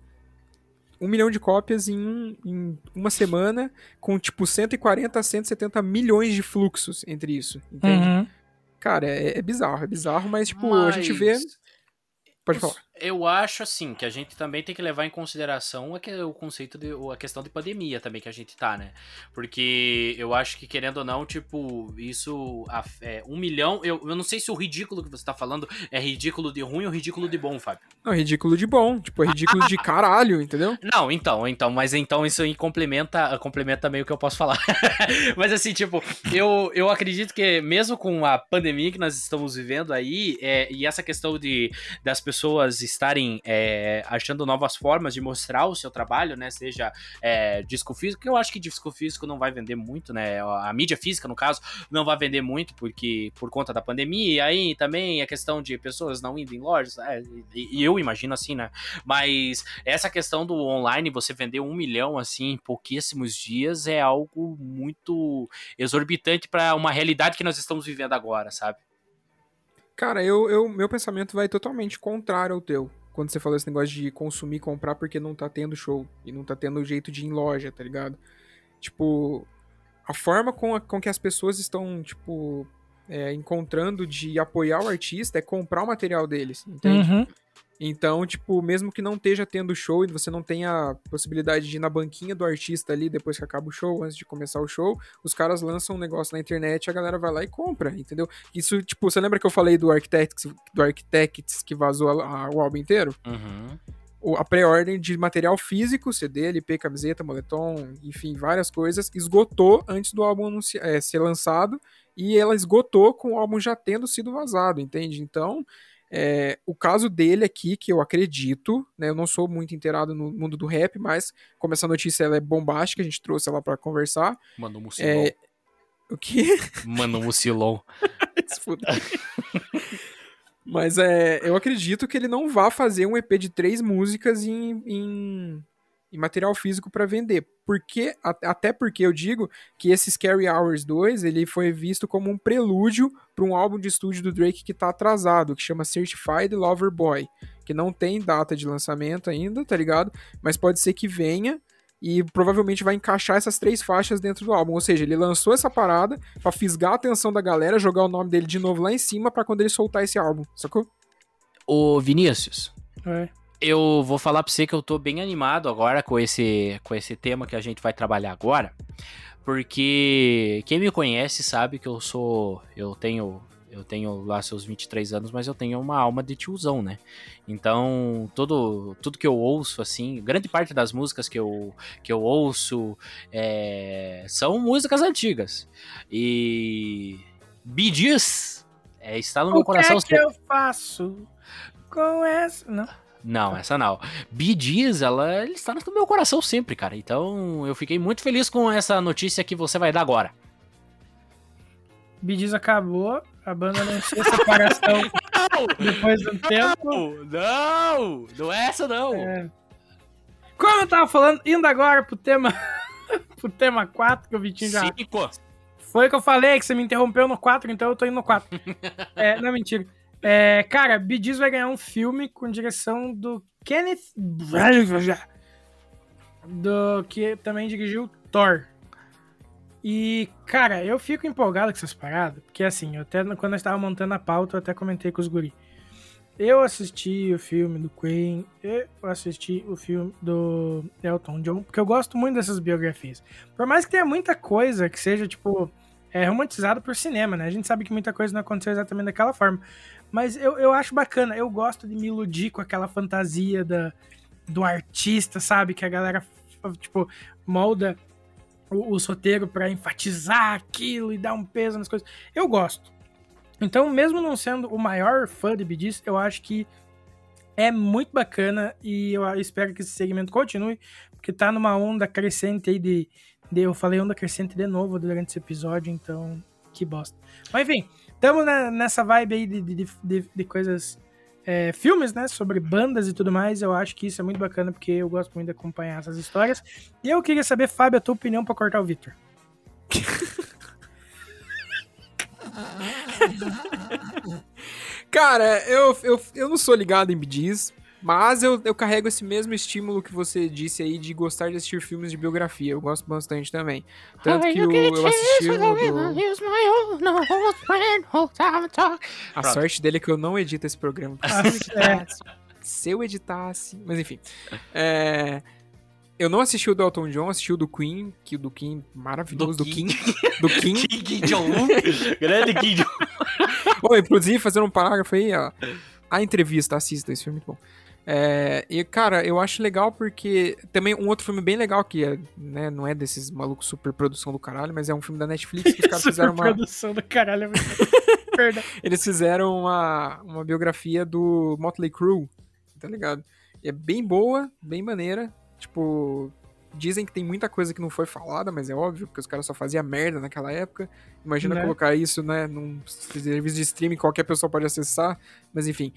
um milhão de cópias em, um- em uma semana, com, tipo, 140 a 170 milhões de fluxos entre isso, entende? Uhum. Cara, é, é bizarro, é bizarro, mas, tipo, a gente vê... Pode falar. Eu acho assim que a gente também tem que levar em consideração o conceito de a questão de pandemia também que a gente tá, né? Porque eu acho que querendo ou não, tipo, isso é, um milhão. Eu, eu não sei se o ridículo que você tá falando é ridículo de ruim ou ridículo de bom, Fábio. Não, ridículo de bom. Tipo, é ridículo de caralho, entendeu? <laughs> Não, então, então, mas então isso aí complementa, complementa meio que eu posso falar. <laughs> mas assim, tipo, eu, eu acredito que mesmo com a pandemia que nós estamos vivendo aí, é, e essa questão de das pessoas estarem é, achando novas formas de mostrar o seu trabalho, né? Seja é, disco físico, que eu acho que disco físico não vai vender muito, né? A mídia física, no caso, não vai vender muito, porque por conta da pandemia, e aí também a questão de pessoas não indo em lojas, é, e, eu imagino assim, né? Mas essa questão do online, você vender um milhão assim em pouquíssimos dias é algo muito exorbitante para uma realidade que nós estamos vivendo agora, sabe? Cara, eu, eu, meu pensamento vai totalmente contrário ao teu. Quando você falou esse negócio de consumir comprar porque não tá tendo show. E não tá tendo jeito de ir em loja, tá ligado? Tipo, a forma com, a- com que as pessoas estão, tipo, é, encontrando de apoiar o artista é comprar o material deles, entende? Uhum. Então, tipo, mesmo que não esteja tendo show e você não tenha a possibilidade de ir na banquinha do artista ali depois que acaba o show, antes de começar o show, os caras lançam um negócio na internet, a galera vai lá e compra, entendeu? Isso, tipo, você lembra que eu falei do Architects, do Architects que vazou a- a- o álbum inteiro? Uhum. A pré-ordem de material físico, CD, LP, camiseta, moletom, enfim, várias coisas, esgotou antes do álbum é, ser lançado e ela esgotou com o álbum já tendo sido vazado, entende? Então, é, o caso dele aqui, que eu acredito, né, eu não sou muito inteirado no mundo do rap, mas como essa notícia ela é bombástica, a gente trouxe ela pra conversar. Mano Mucilon. É, o que? <laughs> Mano Mucilon. Mas é, eu acredito que ele não vá fazer um EP de três músicas em, em, em material físico para vender. Porque, até porque eu digo que esse Scary Hours 2 ele foi visto como um prelúdio para um álbum de estúdio do Drake que tá atrasado, que chama Certified Lover Boy, que não tem data de lançamento ainda, tá ligado? Mas pode ser que venha e provavelmente vai encaixar essas três faixas dentro do álbum. Ou seja, ele lançou essa parada pra fisgar a atenção da galera, jogar o nome dele de novo lá em cima pra quando ele soltar esse álbum, sacou? Ô, Vinícius, É. eu vou falar pra você que eu tô bem animado agora com esse, com esse tema que a gente vai trabalhar agora. Porque quem me conhece sabe que eu sou. Eu tenho. Eu tenho lá seus 23 anos, mas eu tenho uma alma de tiozão, né? Então, todo, tudo que eu ouço, assim, grande parte das músicas que eu, que eu ouço é, são músicas antigas. E. Gees é, está no meu O que coração. é que eu faço com essa... Não. Não, essa não. Bee Gees, ela, ela está no meu coração sempre, cara. Então eu fiquei muito feliz com essa notícia que você vai dar agora. Bidiz acabou, a banda anunciou separação <laughs> depois de um tempo. Não! Não é essa não! É. Como eu tava falando, indo agora pro tema, <laughs> pro tema 4, que o Vitinho já... Cinco. Foi o que eu falei, que você me interrompeu no 4, então eu tô indo no 4. <laughs> é, não, mentira. É, cara, Gees vai ganhar um filme com direção do Kenneth Branagh, do que também dirigiu Thor. E, cara, eu fico empolgado com essas paradas, porque assim, eu até quando eu estava montando a pauta, eu até comentei com os guri. Eu assisti o filme do Queen, eu assisti o filme do Elton John, porque eu gosto muito dessas biografias. Por mais que tenha muita coisa que seja, tipo, é romantizada por cinema, né? A gente sabe que muita coisa não aconteceu exatamente daquela forma. Mas eu, eu acho bacana, eu gosto de me iludir com aquela fantasia da, do artista, sabe? Que a galera, tipo, molda o, o roteiro pra enfatizar aquilo e dar um peso nas coisas. Eu gosto. Então, mesmo não sendo o maior fã de Gees, eu acho que é muito bacana e eu espero que esse segmento continue, porque tá numa onda crescente aí de, de eu falei onda crescente de novo durante esse episódio, então que bosta. Mas enfim, estamos nessa vibe aí de, de, de, de coisas, é, filmes, né, sobre bandas e tudo mais, eu acho que isso é muito bacana, porque eu gosto muito de acompanhar essas histórias. E eu queria saber, Fábio, a tua opinião pra cortar o Victor. <laughs> Cara, eu, eu, eu não sou ligado em BDs, mas eu, eu carrego esse mesmo estímulo que você disse aí de gostar de assistir filmes de biografia. Eu gosto bastante também. Tanto que o, eu assisti o do... A sorte dele é que eu não edito esse programa. Ah, <laughs> é. Se eu editasse. Mas enfim. É, Eu não assisti o do Elton John, assisti o do Queen, que o do Queen, maravilhoso, do, Do King. Do King. Kim Kim Jong-un. Grande Kim Jong-un. Bom, inclusive, fazendo um parágrafo aí, ó. A entrevista, assista, esse filme é muito bom. É, e, cara, eu acho legal porque também um outro filme bem legal que é, né, não é desses malucos super produção do caralho, mas é um filme da Netflix que os caras <laughs> fizeram uma, produção do caralho. é <laughs> Perdão. eles fizeram uma, uma biografia do Motley Crue, tá ligado? E é bem boa, bem maneira. Tipo, dizem que tem muita coisa que não foi falada, mas é óbvio, porque os caras só faziam merda naquela época. Imagina Né? colocar isso, né, num serviço de streaming, que qualquer pessoa pode acessar, mas enfim.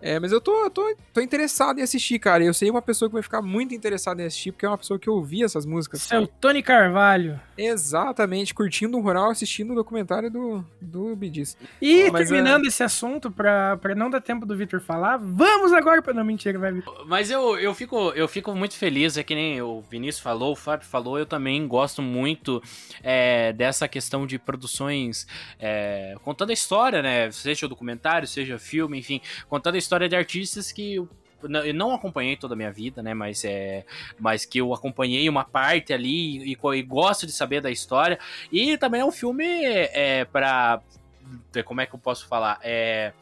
É, mas eu tô, tô, tô interessado em assistir, cara. E eu sei uma pessoa que vai ficar muito interessada em assistir, porque é uma pessoa que ouvia essas músicas. Seu Tony Carvalho. Exatamente, curtindo um rural, assistindo o documentário do, do Bidis. E Mas, terminando esse assunto, pra, pra não dar tempo do Vitor falar, vamos agora pra. Não, mentira, vai, Vitor. Mas eu, eu, fico, eu fico muito feliz, é que nem o Vinícius falou, o Fábio falou, eu também gosto muito é, dessa questão de produções é, contando a história, né? Seja documentário, seja filme, enfim, contando a história de artistas que eu não- acompanhei toda a minha vida, né? Mas, é, mas que eu acompanhei uma parte ali e, e gosto de saber da história. E também é um filme é, para como é que eu posso falar? É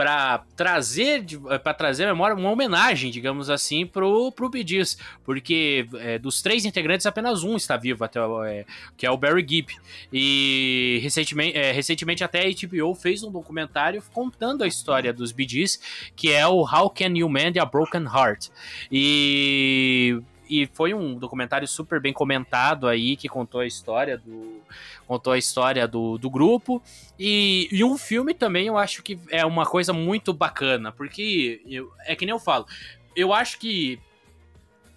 para trazer para trazer memória uma homenagem, digamos assim, pro pro Gees, porque é, dos três integrantes apenas um está vivo até é, que é o Barry Gibb. E recentemente, é, recentemente até a HBO fez um documentário contando a história dos Gees, que é o How Can You Mend a Broken Heart. E e foi um documentário super bem comentado aí que contou a história do contou a história do, do grupo e, e um filme também eu acho que é uma coisa muito bacana porque eu- é que nem eu falo eu acho que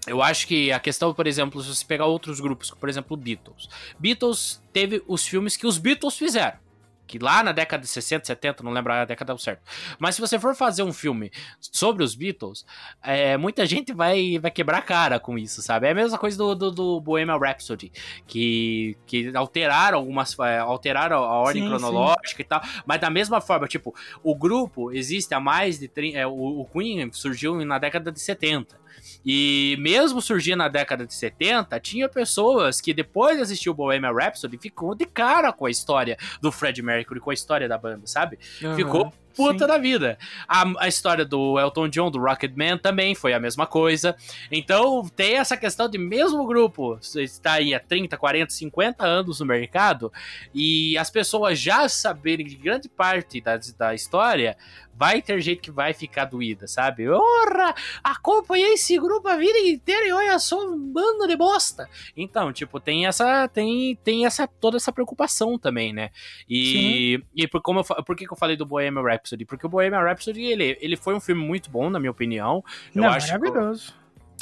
eu acho que a questão, por exemplo, se você pegar outros grupos, por exemplo, Beatles. Beatles teve os filmes que os Beatles fizeram. Que lá na década de 60, 70, não lembro a década certo. Mas se você for fazer um filme sobre os Beatles, é, muita gente vai, vai quebrar a cara com isso, sabe? É a mesma coisa do, do, do Bohemian Rhapsody, que, que alteraram algumas. é, alteraram a ordem Sim, cronológica e tal. Mas da mesma forma, tipo, o grupo existe há mais de 30. É, o, o Queen surgiu na década de 70. E mesmo surgindo na década de 70, tinha pessoas que depois de assistir o Bohemian Rhapsody ficou de cara com a história do Fred Mercury, com a história da banda, sabe? Ficou puta Sim. da vida. A, a história do Elton John, do Rocketman, também foi a mesma coisa. Então, tem essa questão de mesmo grupo está aí há 30, 40, 50 anos no mercado e as pessoas já saberem de grande parte da, da história, vai ter gente que vai ficar doída, sabe? Ora, acompanhei esse grupo a vida inteira e olha só um bando de bosta. Então, tipo, tem essa tem tem essa toda essa preocupação também, né? E, e por, como eu, por que, que eu falei do Bohemian Rhapsody? Porque o Bohemian Rhapsody, ele, ele foi um filme muito bom, na minha opinião. Eu Não, acho que- maravilhoso.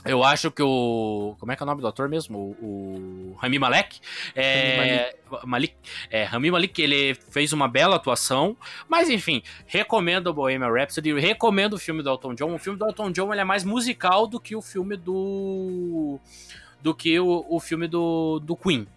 Eu acho que o. Como é que é o nome do ator mesmo? O, o Rami Malek. É, Malik. É, Rami Malek, ele fez uma bela atuação. Mas enfim, recomendo o Bohemian Rhapsody. Recomendo o filme do Elton John. O filme do Elton John ele é mais musical do que o filme do. Do que o, o filme do, do Queen.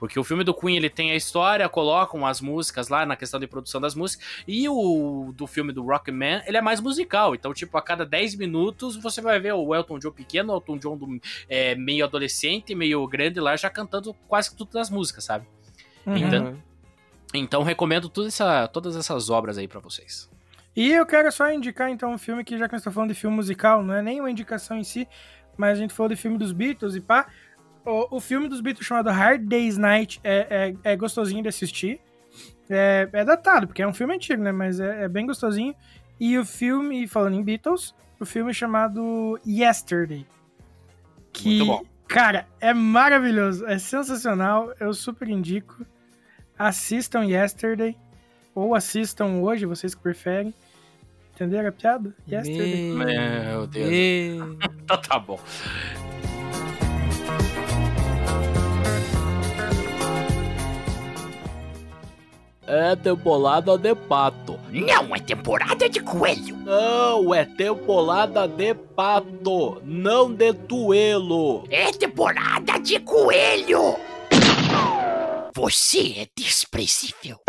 Porque o filme do Queen ele tem a história, colocam as músicas lá na questão de produção das músicas. E o do filme do Rockman, ele é mais musical. Então, tipo, a cada 10 minutos você vai ver o Elton John pequeno, o Elton John do, é, meio adolescente, meio grande lá, já cantando quase tudo das músicas, sabe? Uhum. Então, então recomendo essa, todas essas obras aí pra vocês. E eu quero só indicar então um filme que, já que nós estamos falando de filme musical, não é nem uma indicação em si, mas a gente falou de filme dos Beatles e pá. O, o filme dos Beatles chamado Hard Day's Night é, é, é gostosinho de assistir. É, é datado, porque é um filme antigo, né? Mas é, é bem gostosinho. E o filme, falando em Beatles, o filme chamado Yesterday. Que, Muito bom. cara, é maravilhoso, é sensacional, eu super indico. Assistam Yesterday, ou assistam hoje, vocês que preferem. Entenderam a piada? Yesterday. Meu Deus. Meu... <laughs> Então tá bom. É temporada de pato. Não é temporada de coelho. Não, é temporada de pato, não de tuelo. É temporada de coelho. Você é desprezível.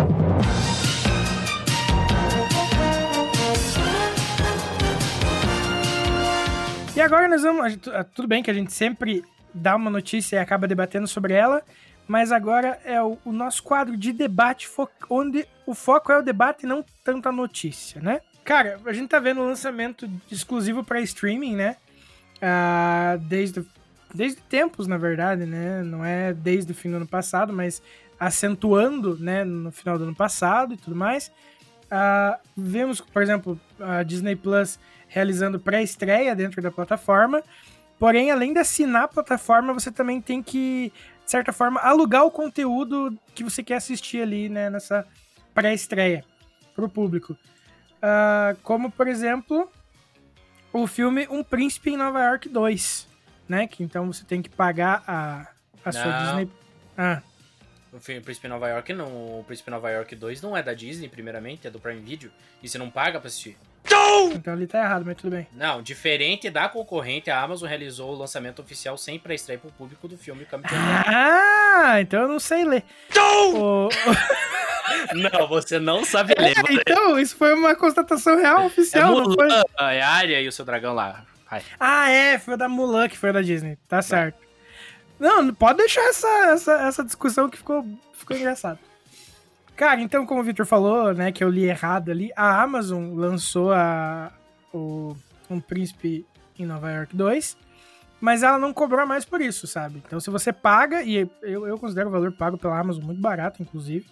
E agora nós vamos. Tudo bem que a gente sempre dá uma notícia e acaba debatendo sobre ela, mas agora é o, o nosso quadro de debate, onde o foco é o debate e não tanto a notícia, né? Cara, a gente tá vendo o lançamento exclusivo para streaming, né? Ah, desde, desde tempos, na verdade, né? Não é desde o fim do ano passado, mas acentuando, né? No final do ano passado e tudo mais. Ah, vemos, por exemplo, a Disney Plus realizando pré-estreia dentro da plataforma. Porém, além de assinar a plataforma, você também tem que, de certa forma, alugar o conteúdo que você quer assistir ali, né, nessa pré-estreia para o público. Ah, como, por exemplo, o filme Um Príncipe em Nova York 2, né? Que então você tem que pagar a, a sua. Disney. Ah, O filme Príncipe Nova York não. O Príncipe Nova York 2 não é da Disney, primeiramente, é do Prime Video. E você não paga pra assistir. Então ali tá errado, mas tudo bem. Não, diferente da concorrente, a Amazon realizou o lançamento oficial sem pré-estreia pro público do filme Capitão Ah, então eu não sei ler. <laughs> O- Não, você não sabe ler. É, então, isso foi uma constatação real É oficial, não foi? Mulan, é a Arya e o seu dragão lá. Vai. Ah, é, foi o da Mulan que foi o da Disney. Tá certo. Não, não pode deixar essa, essa, essa discussão que ficou, ficou engraçado. Cara, então, como o Victor falou, né, que eu li errado ali, a Amazon lançou a, o Um Príncipe em Nova York 2, mas ela não cobrou mais por isso, sabe? Então, se você paga, e eu, eu considero o valor pago pela Amazon muito barato, inclusive,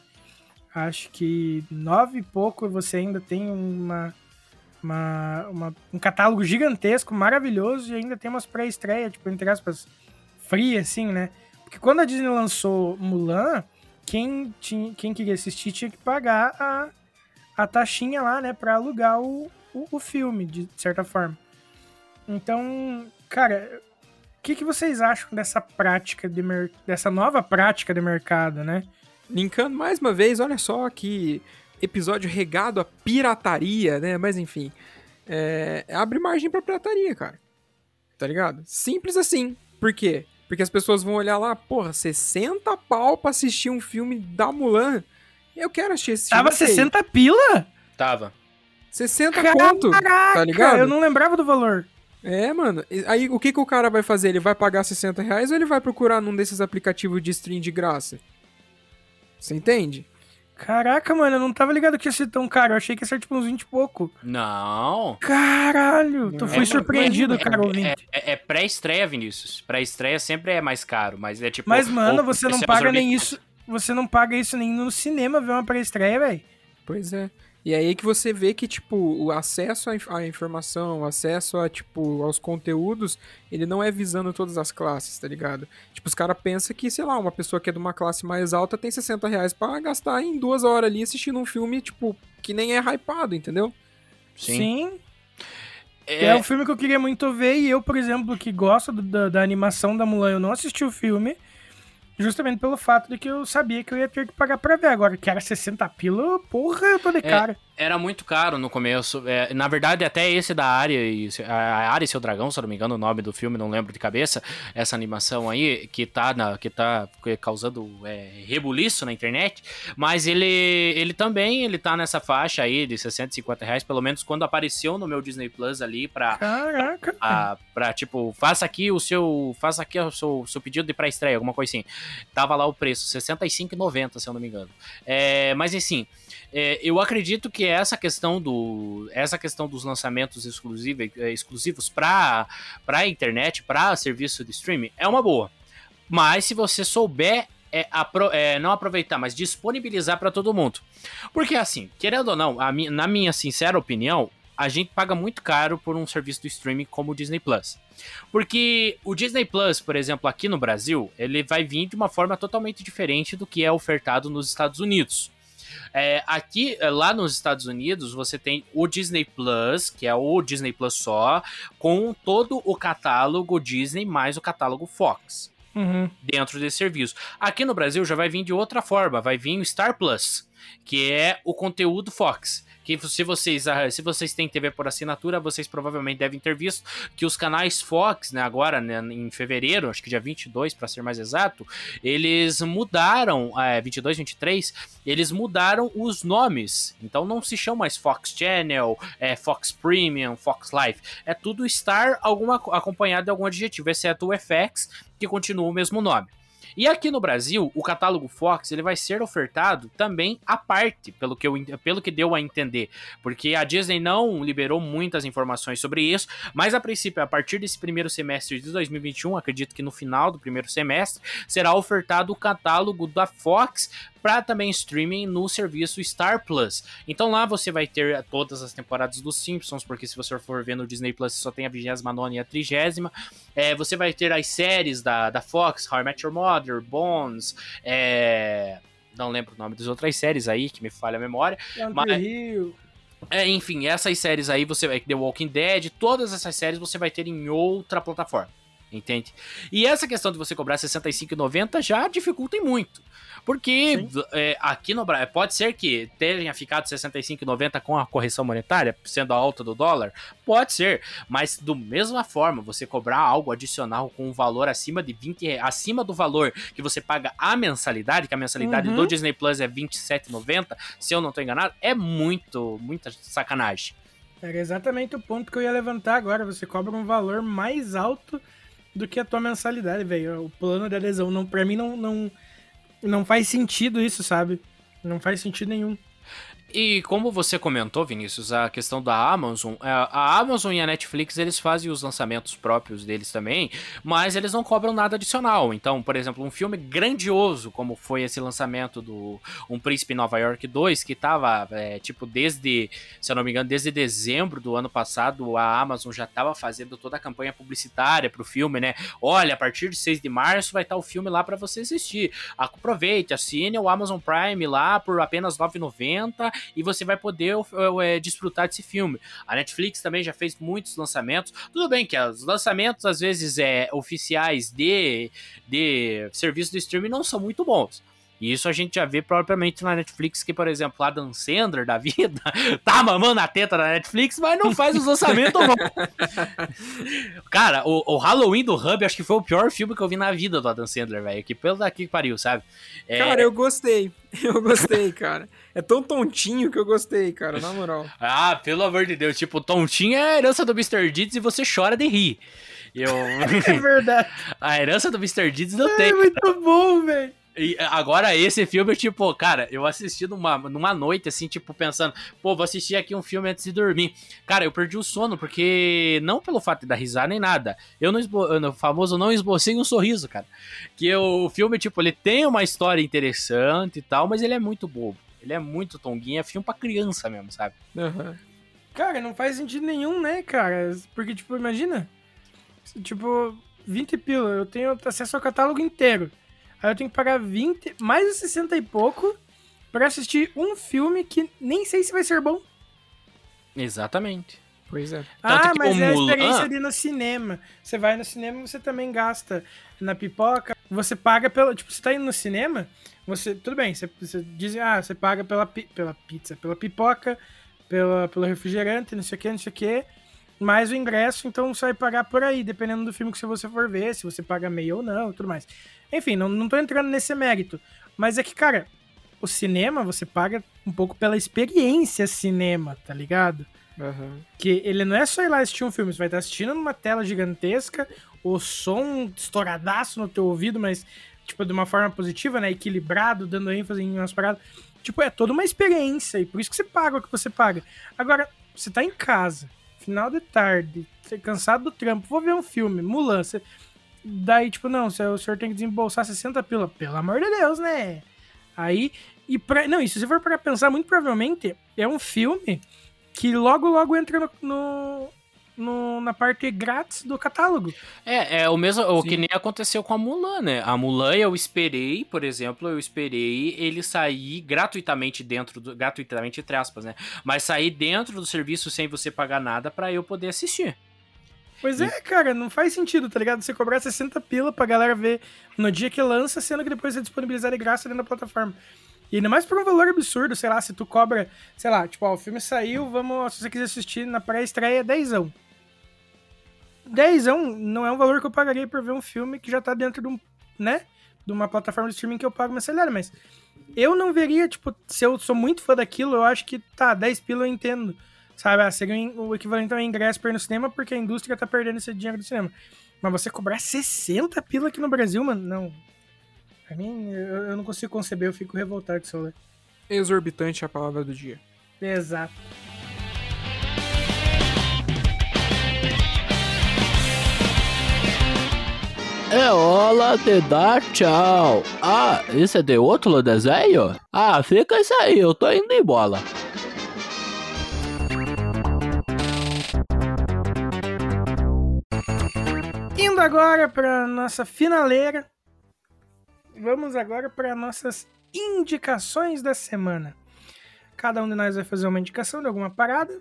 acho que nove e pouco você ainda tem uma, uma, uma- um catálogo gigantesco, maravilhoso, e ainda tem umas pré-estreia, tipo, entre aspas, fria, assim, né? Porque quando a Disney lançou Mulan, quem, tinha, quem queria assistir tinha que pagar a, a taxinha lá, né, pra alugar o, o, o filme, de certa forma. Então, cara, o que, que vocês acham dessa prática, de mer- dessa nova prática de mercado, né? Linkando mais uma vez, olha só que episódio regado a pirataria, né? Mas enfim, é, abre margem pra pirataria, cara. Tá ligado? Simples assim. Por quê? Porque as pessoas vão olhar lá, porra, 60 pau pra assistir um filme da Mulan. Eu quero assistir esse filme. Tava ok. 60 pila? Tava. 60 conto, tá ligado? Eu não lembrava do valor. É, mano. Aí o que, que o cara vai fazer? Ele vai pagar 60 reais ou ele vai procurar num desses aplicativos de stream de graça? Você entende? Caraca, mano, eu não tava ligado que ia ser tão caro. Eu achei que ia ser tipo uns 20 e pouco. Não. Caralho, tu Não. fui É, surpreendido, é, cara, é, ouvinte. É, é pré-estreia, Vinícius. Pré-estreia sempre é mais caro, mas é tipo. Mas, mano, você não é paga nem isso. Você não paga isso nem no cinema ver uma pré-estreia, velho. Pois é. E aí que você vê que, tipo, o acesso à inf- à informação, o acesso a, tipo, aos conteúdos, ele não é visando todas as classes, tá ligado? Tipo, os caras pensam que, sei lá, uma pessoa que é de uma classe mais alta tem 60 reais pra gastar em duas horas ali assistindo um filme, tipo, que nem é hypado, entendeu? Sim. É, É um filme que eu queria muito ver e eu, por exemplo, que gosto do- da, da animação da Mulan, eu não assisti o filme justamente pelo fato de que eu sabia que eu ia ter que pagar pra ver. Agora, que era 60 pila, porra, eu tô de cara. Era muito caro no começo. É, na verdade, até esse da área e a área e seu dragão, se eu não me engano, o nome do filme, não lembro de cabeça. Essa animação aí que tá, na, que tá causando é, rebuliço na internet. Mas ele, ele também ele tá nessa faixa aí de 60, 50 reais, pelo menos quando apareceu no meu Disney Plus ali pra, Caraca. a, pra, tipo, faça aqui o seu. Faça aqui o seu, seu pedido de pré-estreia, alguma coisa assim. Tava lá o preço, R$ 65,90, se eu não me engano. É, mas assim, é, eu acredito que essa questão do. Essa questão dos lançamentos exclusivos, exclusivos pra, pra internet, pra serviço de streaming, é uma boa. Mas se você souber é, apro- é, não aproveitar, mas disponibilizar pra todo mundo. Porque assim, querendo ou não, na minha sincera opinião, a gente paga muito caro por um serviço do streaming como o Disney Plus. Porque o Disney Plus, por exemplo, aqui no Brasil, ele vai vir de uma forma totalmente diferente do que é ofertado nos Estados Unidos. É, aqui, é, lá nos Estados Unidos, você tem o Disney Plus, que é o Disney Plus só, com todo o catálogo Disney mais o catálogo Fox Uhum. dentro desse serviço. Aqui no Brasil já vai vir de outra forma, vai vir o Star Plus. Que é o conteúdo Fox. Que se vocês, ah, se vocês têm TV por assinatura, vocês provavelmente devem ter visto que os canais Fox, né, agora né, em fevereiro, acho que dia 22 para ser mais exato, eles mudaram, é, 22, 23, eles mudaram os nomes. Então não se chama mais Fox Channel, é, Fox Premium, Fox Life. É tudo Star alguma, acompanhado de algum adjetivo, exceto o FX, que continua o mesmo nome. E aqui no Brasil, o catálogo Fox ele vai ser ofertado também à parte, pelo que, eu, pelo que deu a entender. Porque a Disney não liberou muitas informações sobre isso, mas a princípio, a partir desse primeiro semestre de 2021, acredito que no final do primeiro semestre, será ofertado o catálogo da Fox para também streaming no serviço Star Plus. Então lá você vai ter todas as temporadas dos Simpsons, porque se você for ver no Disney Plus só tem a 29 e a 30. É, você vai ter as séries da, da Fox, How I Met Your Mother, Bones, é... não lembro o nome das outras séries aí, que me falha a memória. mas... É, enfim, essas séries aí você vai The Walking Dead, todas essas séries você vai ter em outra plataforma. Entende? E essa questão de você cobrar R$65,90 já dificulta muito. Porque é, aqui no Brasil, pode ser que tenha ficado 65,90 com a correção monetária, sendo a alta do dólar, pode ser, mas do mesma forma, você cobrar algo adicional com um valor acima de 20 acima do valor que você paga a mensalidade, que a mensalidade uhum. do Disney Plus é 27,90, se eu não estou enganado, é muito, muita sacanagem. Era exatamente o ponto que eu ia levantar agora, você cobra um valor mais alto do que a tua mensalidade, velho. O plano de adesão não para mim não, não não faz sentido isso, sabe? Não faz sentido nenhum. E como você comentou, Vinícius, a questão da Amazon, é, a Amazon e a Netflix eles fazem os lançamentos próprios deles também, mas eles não cobram nada adicional. Então, por exemplo, um filme grandioso, como foi esse lançamento do Um Príncipe Nova York 2, que tava, é, tipo, desde, se eu não me engano, desde dezembro do ano passado, a Amazon já tava fazendo toda a campanha publicitária pro filme, né? Olha, a partir de 6 de março vai estar o filme lá para você assistir. Aproveite, assine o Amazon Prime lá por apenas R$ 9,90 e você vai poder é, desfrutar desse filme. A Netflix também já fez muitos lançamentos. Tudo bem que os lançamentos, às vezes, é, oficiais de, de serviço de streaming não são muito bons. E isso a gente já vê propriamente na Netflix, que, por exemplo, a Dan Sandler da vida <laughs> tá mamando a teta da Netflix, mas não faz os lançamentos bons. <laughs> Cara, o, o, Halloween do Hub acho que foi o pior filme que eu vi na vida do Adam Sandler, velho. Que pelo daqui que pariu, sabe? É... Cara, eu gostei. <laughs> Eu gostei, cara. É tão tontinho que eu gostei, cara, na moral. Ah, pelo amor de Deus. Tipo, tontinho é a herança do Mr. Deeds e você chora de rir. Eu... é verdade. A herança do Mr. Deeds não é, tem. É muito bom, velho. E agora, esse filme, tipo, cara, eu assisti numa, numa noite, assim, tipo, pensando, pô, vou assistir aqui um filme antes de dormir. Cara, eu perdi o sono, porque não pelo fato de dar risada nem nada. Eu não esbo... no famoso não esbocei um sorriso, cara. Que o filme, tipo, ele tem uma história interessante e tal, mas ele é muito bobo. Ele é muito tonguinho, é filme pra criança mesmo, sabe? Uhum. Cara, não faz sentido nenhum, né, cara? Porque, tipo, imagina. Tipo, 20 pila, eu tenho acesso ao catálogo inteiro. Aí eu tenho que pagar 20, mais de 60 e pouco para assistir um filme que nem sei se vai ser bom. Exatamente. Pois é. Tanto ah, mas é a experiência ali no cinema. Você vai no cinema, você também gasta na pipoca. Você paga pelo. Tipo, você tá indo no cinema, você. Tudo bem, você, você diz, ah, você paga pela, pela pizza, pela pipoca, pela, pelo refrigerante, não sei o que, não sei o que. Mais o ingresso, então você vai pagar por aí, dependendo do filme que você for ver, se você paga meio ou não, tudo mais. Enfim, não, não tô entrando nesse mérito. Mas é que, cara, o cinema você paga um pouco pela experiência cinema, tá ligado? Uhum. Que ele não é só ir lá assistir um filme, você vai estar assistindo numa tela gigantesca, o som estouradaço no teu ouvido, mas, tipo, de uma forma positiva, né? Equilibrado, dando ênfase em umas paradas. Tipo, é toda uma experiência, e por isso que você paga o que você paga. Agora, você tá em casa, final de tarde, cansado do trampo, vou ver um filme, Mulan, você Daí, tipo, não, o senhor tem que desembolsar 60 pila. Pelo amor de Deus, né? Aí, e pra, não, e se você for para pensar, muito provavelmente é um filme que logo, logo entra no, no, no, na parte grátis do catálogo. É, é o mesmo, o que nem aconteceu com a Mulan, né? A Mulan eu esperei, por exemplo, eu esperei ele sair gratuitamente dentro do, gratuitamente entre aspas, né? Mas sair dentro do serviço sem você pagar nada para eu poder assistir. Pois é, cara, não faz sentido, tá ligado? Você cobrar 60 pila pra galera ver no dia que lança, sendo que depois é disponibilizado de graça dentro da plataforma. E ainda mais por um valor absurdo, sei lá, se tu cobra, sei lá, tipo, ó, o filme saiu, vamos, se você quiser assistir na pré-estreia, dezão. Dezão não é um valor que eu pagaria por ver um filme que já tá dentro de um, né, de uma plataforma de streaming que eu pago mensalidade, mas eu não veria, tipo, se eu sou muito fã daquilo, eu acho que, tá, 10 pila eu entendo, sabe, ah, seria o equivalente a um ingresso pra ir no cinema, porque a indústria tá perdendo esse dinheiro do cinema. Mas você cobrar 60 pila aqui no Brasil, mano, não. Pra mim, eu, eu não consigo conceber, eu fico revoltado com isso. Né? Exorbitante é a palavra do dia. Exato. É hora de dar tchau. Ah, isso é de outro desenho? Ah, fica isso aí, eu tô indo embora. Indo agora pra nossa finaleira. Vamos agora para nossas indicações da semana. Cada um de nós vai fazer uma indicação de alguma parada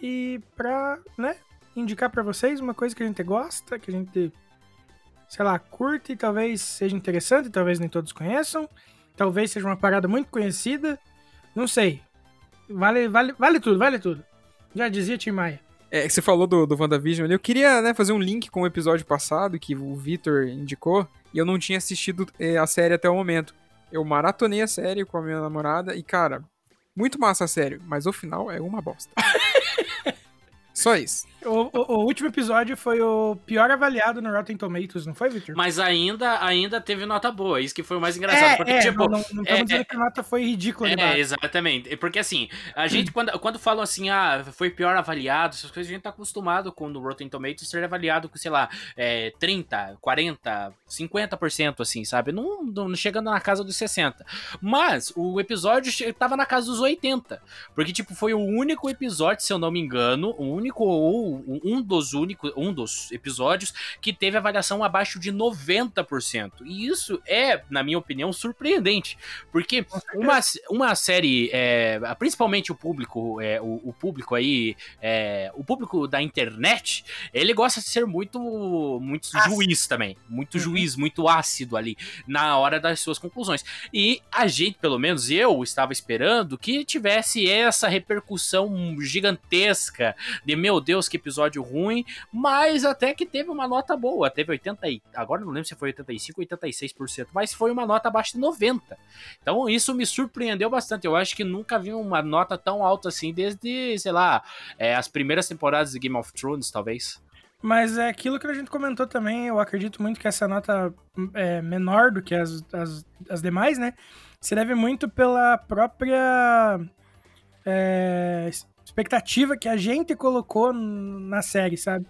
e pra, né, indicar para vocês uma coisa que a gente gosta, que a gente, sei lá, curte talvez seja interessante, talvez nem todos conheçam, talvez seja uma parada muito conhecida, não sei. Vale, vale, vale tudo, vale tudo. Já dizia Tim Maia. É, você falou do, do WandaVision ali. Eu queria né, fazer um link com o episódio passado que o Victor indicou. E eu não tinha assistido é, a série até o momento. Eu maratonei a série com a minha namorada. E, cara, muito massa a série. Mas o final é uma bosta. <laughs> Só isso. O, o, o, último episódio foi o pior avaliado no Rotten Tomatoes, não foi, Victor? Mas ainda, ainda teve nota boa, isso que foi o mais engraçado. É, porque, é, tipo, não, estamos é, dizendo que a nota foi ridícula. É, exatamente. Porque assim, a gente, quando, quando falam assim, ah, foi pior avaliado, essas coisas, a gente tá acostumado com o Rotten Tomatoes ser avaliado com, sei lá, é, 30, 40, 50%, assim, sabe? Não, não chegando na casa dos 60. Mas o episódio tava na casa dos 80. Porque, tipo, foi o único episódio, se eu não me engano, o único ou um dos únicos, um dos episódios que teve avaliação abaixo de 90%. E isso é, na minha opinião, surpreendente, porque uma, uma série, é, principalmente o público, é, o, o, público aí, é, o público da internet, ele gosta de ser muito, muito juiz também, muito uhum. juiz, muito ácido ali na hora das suas conclusões. E a gente, pelo menos eu, estava esperando que tivesse essa repercussão gigantesca de meu Deus, que episódio ruim, mas até que teve uma nota boa, teve 80 e, agora não lembro se foi 85 ou 86%, mas foi uma nota abaixo de 90. Então isso me surpreendeu bastante. Eu acho que nunca vi uma nota tão alta assim desde, sei lá, é, as primeiras temporadas de Game of Thrones, talvez. Mas é aquilo que a gente comentou também, eu acredito muito que essa nota é menor do que as, as, as demais, né? Se deve muito pela própria é, expectativa que a gente colocou na série, sabe?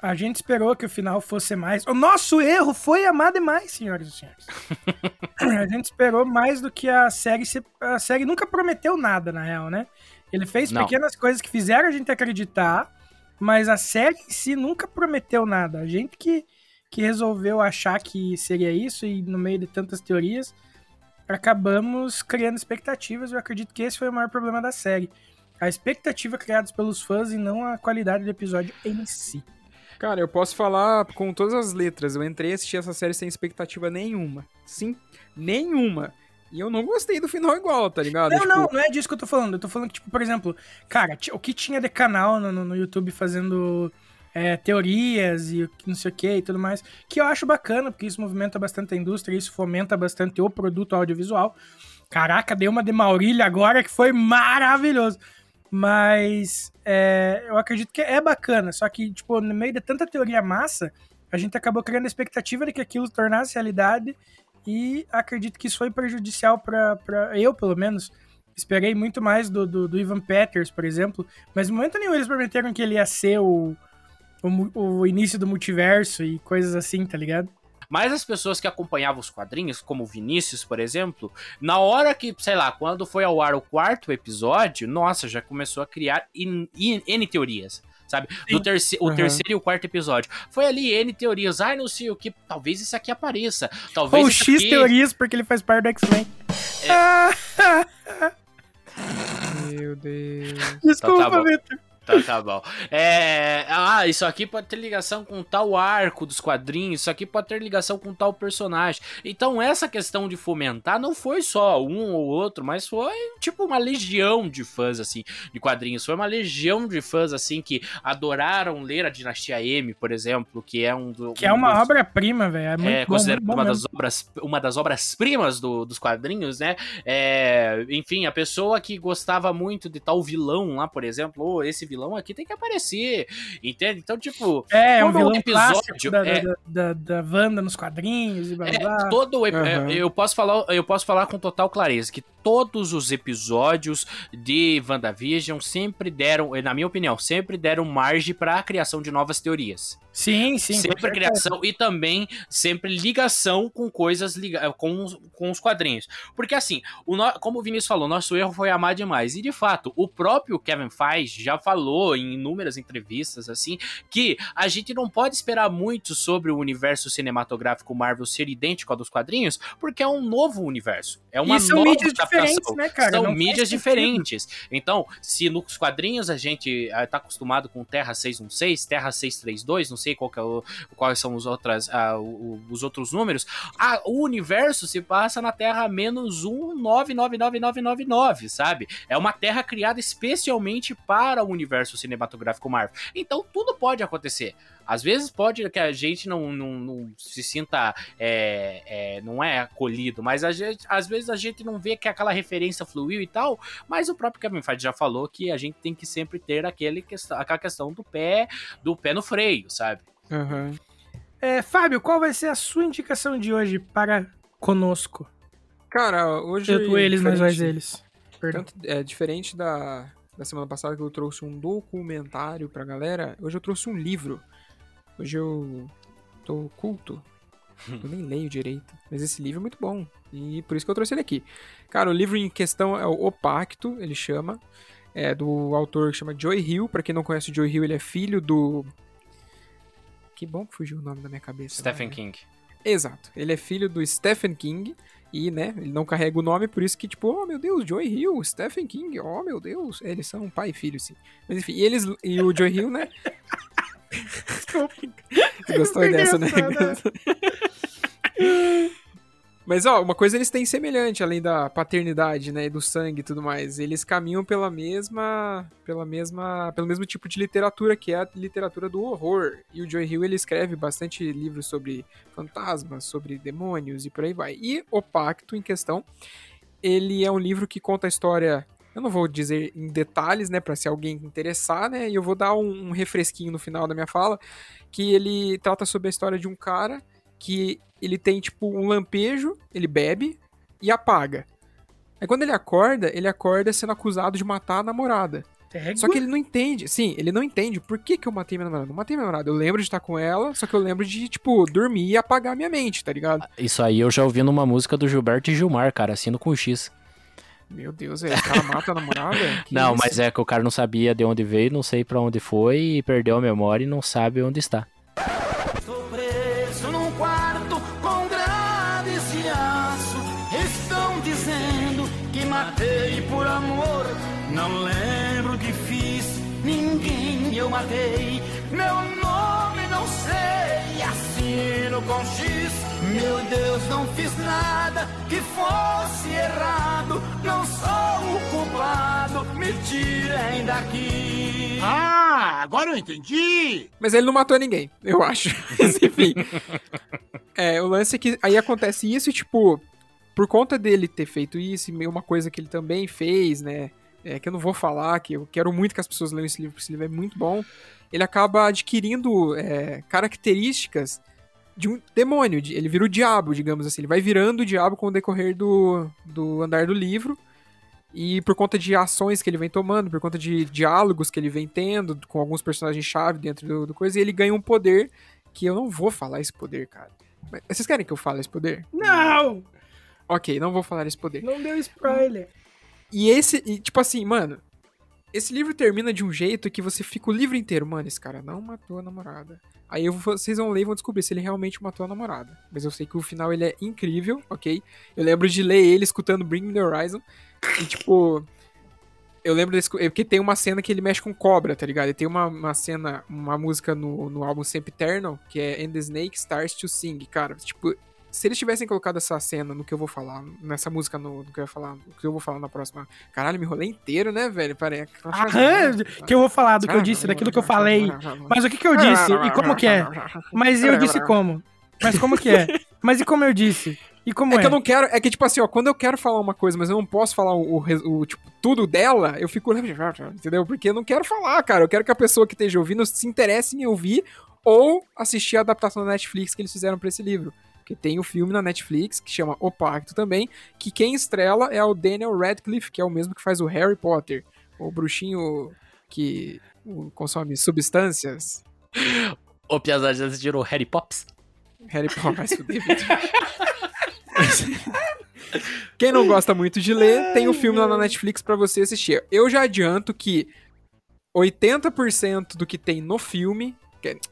A gente esperou que o final fosse mais. O nosso erro foi amar demais, senhoras e senhores. <laughs> a gente esperou mais do que a série. Se... A série nunca prometeu nada, na real, né? Ele fez Não. pequenas coisas que fizeram a gente acreditar, mas a série em si nunca prometeu nada. A gente que, que resolveu achar que seria isso e no meio de tantas teorias, acabamos criando expectativas. Eu acredito que esse foi o maior problema da série. A expectativa criada pelos fãs e não a qualidade do episódio em si. Cara, eu posso falar com todas as letras. Eu entrei e assisti essa série sem expectativa nenhuma. Sim, nenhuma. E eu não gostei do final igual, tá ligado? Não, tipo... não, não é disso que eu tô falando. Eu tô falando que, tipo, por exemplo, cara, o que tinha de canal no, no YouTube fazendo é, teorias e não sei o que e tudo mais, que eu acho bacana, porque isso movimenta bastante a indústria, isso fomenta bastante o produto audiovisual. Caraca, deu uma de Maurília agora que foi maravilhoso. Mas é, eu acredito que é bacana, só que, tipo, no meio de tanta teoria massa, a gente acabou criando a expectativa de que aquilo tornasse realidade e acredito que isso foi prejudicial para eu, pelo menos. Esperei muito mais do, do, do, Ivan Peters, por exemplo, mas no momento nenhum eles prometeram que ele ia ser o, o, o início do multiverso e coisas assim, tá ligado? Mas as pessoas que acompanhavam os quadrinhos, como o Vinícius, por exemplo, na hora que, sei lá, quando foi ao ar o quarto episódio, nossa, já começou a criar N, N teorias sabe? Do terce o uhum. terceiro e o quarto episódio. Foi ali N teorias. Ai, não sei o que. Talvez isso aqui apareça. Talvez Ou X aqui... teorias, porque ele faz parte do X-Men. É... <laughs> Meu Deus. Desculpa, então tá Vitor. Então tá bom. É, ah, isso aqui pode ter ligação com tal arco dos quadrinhos, isso aqui pode ter ligação com tal personagem. Então essa questão de fomentar não foi só um ou outro, mas foi tipo uma legião de fãs assim de quadrinhos. Foi uma legião de fãs assim que adoraram ler a Dinastia M, por exemplo, que é um do, Que é um uma dos- obra-prima, velho. É muito é bom, bom uma das obras uma das obras primas do- dos quadrinhos, né? É, enfim, a pessoa que gostava muito de tal vilão lá, por exemplo, "Ô, esse vilão aqui tem que aparecer, entende? Então, tipo, É, é um vilão episódio da, é, da, da, da Wanda nos quadrinhos e blá blá. é, blá. todo ep- Aham. é, eu posso falar eu posso falar com total clareza que todos os episódios de WandaVision sempre deram, na minha opinião, sempre deram margem para a criação de novas teorias. Sim, sim. sempre criação e também sempre ligação com coisas liga com, os- com os quadrinhos. Porque assim, o no- como o Vinícius falou, nosso erro foi amar demais. E de fato, o próprio Kevin Feige já falou em inúmeras entrevistas assim que a gente não pode esperar muito sobre o universo cinematográfico Marvel ser idêntico ao dos quadrinhos, porque é um novo universo. É uma E são nova mídias adaptação. diferentes, né, cara? São Não mídias diferentes. Então, se nos quadrinhos a gente ah, tá acostumado com Terra 616, Terra 632, não sei qual é o- quais são os, outras, ah, os outros números, ah, o universo se passa na Terra menos 199999, sabe? É uma Terra criada especialmente para o universo cinematográfico Marvel. Então, tudo pode acontecer. Às vezes pode que a gente não, não, não se sinta, é, é, não é acolhido, mas a gente, às vezes a gente não vê que aquela referência fluiu e tal, mas o próprio Kevin Feige já falou que a gente tem que sempre ter aquele questão, aquela questão do pé, do pé no freio, sabe? Aham. É, Fábio, qual vai ser a sua indicação de hoje para conosco? Cara, hoje. Eu, eles, mas nós, eles. Perdão. Tanto, é diferente da, da semana passada que eu trouxe um documentário pra galera, hoje eu trouxe um livro. Hoje eu tô culto. <laughs> Eu nem leio direito. Mas esse livro é muito bom. E por isso que eu trouxe ele aqui. Cara, o livro em questão é o O Pacto, ele chama. É do autor que chama Joy Hill. Pra quem não conhece o Joy Hill, ele é filho do. Que bom que fugiu o nome da minha cabeça. Stephen né? King. Exato. Ele é filho do Stephen King. E, né, ele não carrega o nome, por isso que, tipo, oh meu Deus, Joy Hill, Stephen King, oh meu Deus. Eles são pai e filho, sim. Mas enfim, e eles e o Joy Hill, né? <laughs> Gostou dessa, né? <laughs> Mas, ó, uma coisa eles têm semelhante, além da paternidade, né, do sangue e tudo mais. Eles caminham pela mesma, pela mesma, pelo mesmo tipo de literatura, que é a literatura do horror. E o Joy Hill, ele escreve bastante livros sobre fantasmas, sobre demônios e por aí vai. E O Pacto, em questão, ele é um livro que conta a história... Eu não vou dizer em detalhes, né, pra se alguém interessar, né, e eu vou dar um, um refresquinho no final da minha fala, que ele trata sobre a história de um cara que ele tem, tipo, um lampejo, ele bebe e apaga. Aí quando ele acorda, ele acorda sendo acusado de matar a namorada. Só que ele não entende, sim, ele não entende por que, que eu matei minha namorada. Não matei minha namorada, eu lembro de estar com ela, só que eu lembro de, tipo, dormir e apagar minha mente, tá ligado? Isso aí eu já ouvi numa música do Gilberto e Gilmar, cara, assino com X. Meu Deus, velho, o cara mata a namorada? <laughs> Que não, isso? mas é que o cara não sabia de onde veio, não sei pra onde foi e perdeu a memória e não sabe onde está. Deus, não fiz nada que fosse errado. Não sou o culpado, me tirem daqui. Ah, agora eu entendi. Mas ele não matou ninguém, eu acho. <laughs> Mas, enfim. É, o lance é que aí acontece isso e, tipo, por conta dele ter feito isso, e uma coisa que ele também fez, né? É, que eu não vou falar, que eu quero muito que as pessoas leiam esse livro, porque esse livro é muito bom. Ele acaba adquirindo é, características de um demônio. de- Ele vira o diabo, digamos assim. Ele vai virando o diabo com o decorrer do, do andar do livro. E por conta de ações que ele vem tomando, por conta de diálogos que ele vem tendo com alguns personagens-chave dentro do, do coisa, ele ganha um poder que eu não vou falar esse poder, cara. Mas vocês querem que eu fale esse poder? Não! Ok, não vou falar esse poder. Não deu spoiler. E esse, e, tipo assim, mano, esse livro termina de um jeito que você fica o livro inteiro, mano, esse cara não matou a namorada. Aí eu vocês vão ler e vão descobrir se ele realmente matou a namorada. Mas eu sei que o final ele é incrível, ok? Eu lembro de ler ele escutando Bring Me The Horizon. E tipo, Eu lembro desse. é Porque tem uma cena que ele mexe com cobra, tá ligado? E tem uma, uma cena, uma música no, no álbum Sempre Eternal, que é And the Snake Starts to Sing. Cara, tipo, se eles tivessem colocado essa cena no que eu vou falar, nessa música no, no que eu ia falar, no que eu vou falar na próxima. Caralho, me rolei inteiro, né, velho? Peraí. Aham, <laughs> que eu vou falar do que eu disse, daquilo que eu falei. Mas o que que eu disse? E como que é? Mas eu disse como? Mas como que é? Mas e como eu disse? E como É é? que eu não quero. É que, tipo assim, ó, quando eu quero falar uma coisa, mas eu não posso falar o, o tipo, tudo dela, eu fico. <laughs> Entendeu? Porque eu não quero falar, cara. Eu quero que a pessoa que esteja ouvindo se interesse em ouvir ou assistir a adaptação da Netflix que eles fizeram pra esse livro. Porque tem o filme na Netflix que chama O Pacto também, que quem estrela é o Daniel Radcliffe, que é o mesmo que faz o Harry Potter, o bruxinho que consome substâncias. Ô, Piazada, já o Harry Pops? Harry Potter vai fuder. Quem não gosta muito de ler, tem o filme lá na Netflix pra você assistir. Eu já adianto que 80% do que tem no filme,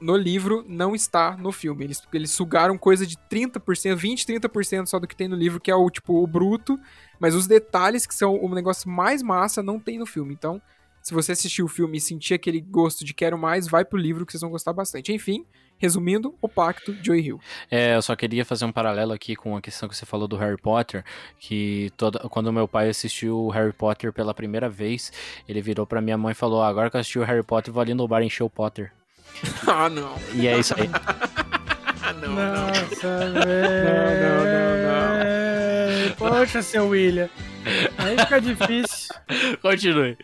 no livro, não está no filme. Eles, eles sugaram coisa de 30%, 20, 30% só do que tem no livro, que é o tipo o bruto, mas os detalhes que são o negócio mais massa não tem no filme. Então, se você assistir o filme e sentir aquele gosto de quero mais, vai pro livro que vocês vão gostar bastante. Enfim, resumindo, o Pacto, Joy Hill. É, eu só queria fazer um paralelo aqui com a questão que você falou do Harry Potter, que toda, quando meu pai assistiu o Harry Potter pela primeira vez, ele virou pra minha mãe e falou, "Ah, agora que eu assisti o Harry Potter, vou ali no bar encher o Potter. <laughs> Ah, não. E é isso aí. <laughs> Nossa, não, velho. Poxa, seu William. Aí fica difícil. <laughs> Continue.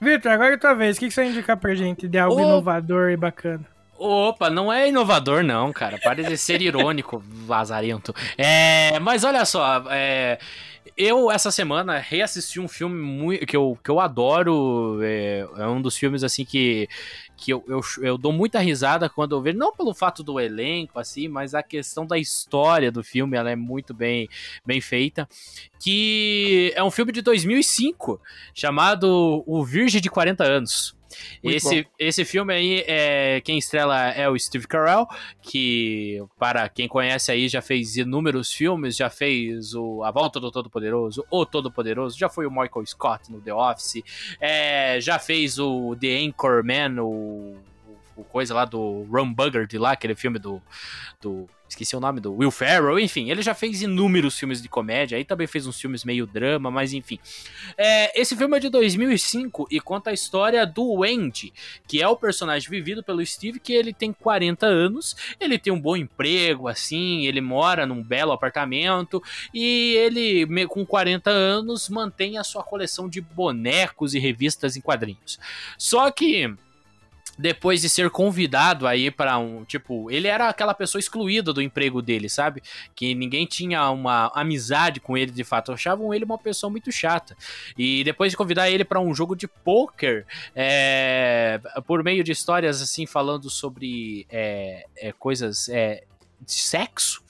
Vitor, agora é tua vez. O que você vai indicar pra gente de algo inovador e bacana? Opa, não é inovador não, cara. Para de ser irônico, lazarento. É, mas olha só, é, eu essa semana reassisti um filme muito, que, eu, que eu adoro. É, é um dos filmes assim que, que eu, eu, eu dou muita risada quando eu vejo, não pelo fato do elenco, assim, mas a questão da história do filme, ela é muito bem, bem feita. Que é um filme de 2005 chamado O Virgem de 40 Anos. Muito Esse, esse filme aí, é, quem estrela é o Steve Carell, que, para quem conhece aí, já fez inúmeros filmes, já fez o A Volta do Todo-Poderoso, O Todo-Poderoso, já foi o Michael Scott no The Office, é, já fez o The Anchorman, o, o, o coisa lá do Ron Buggard lá, aquele filme do, do... Esqueci o nome do Will Ferrell, enfim, ele já fez inúmeros filmes de comédia, aí também fez uns filmes meio drama, mas enfim. É, esse filme é de 2005 e conta a história do Andy, que é o personagem vivido pelo Steve, que ele tem 40 anos, ele tem um bom emprego, assim, ele mora num belo apartamento e ele, com 40 anos, mantém a sua coleção de bonecos e revistas em quadrinhos. Só que depois de ser convidado aí para um, tipo, ele era aquela pessoa excluída do emprego dele, sabe? Que ninguém tinha uma amizade com ele de fato, achavam ele uma pessoa muito chata. E depois de convidar ele para um jogo de poker, é, por meio de histórias assim falando sobre é, é, coisas é, de sexo,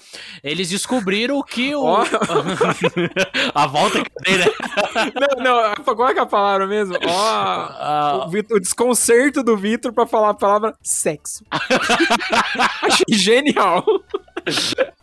eles descobriram que o Ó. <laughs> a volta que dei, né? <laughs> Não, não, qual é que é a palavra mesmo? Ó, Ah, o, Vitor- o desconcerto do Vitor pra falar a palavra sexo. <laughs> Achei genial.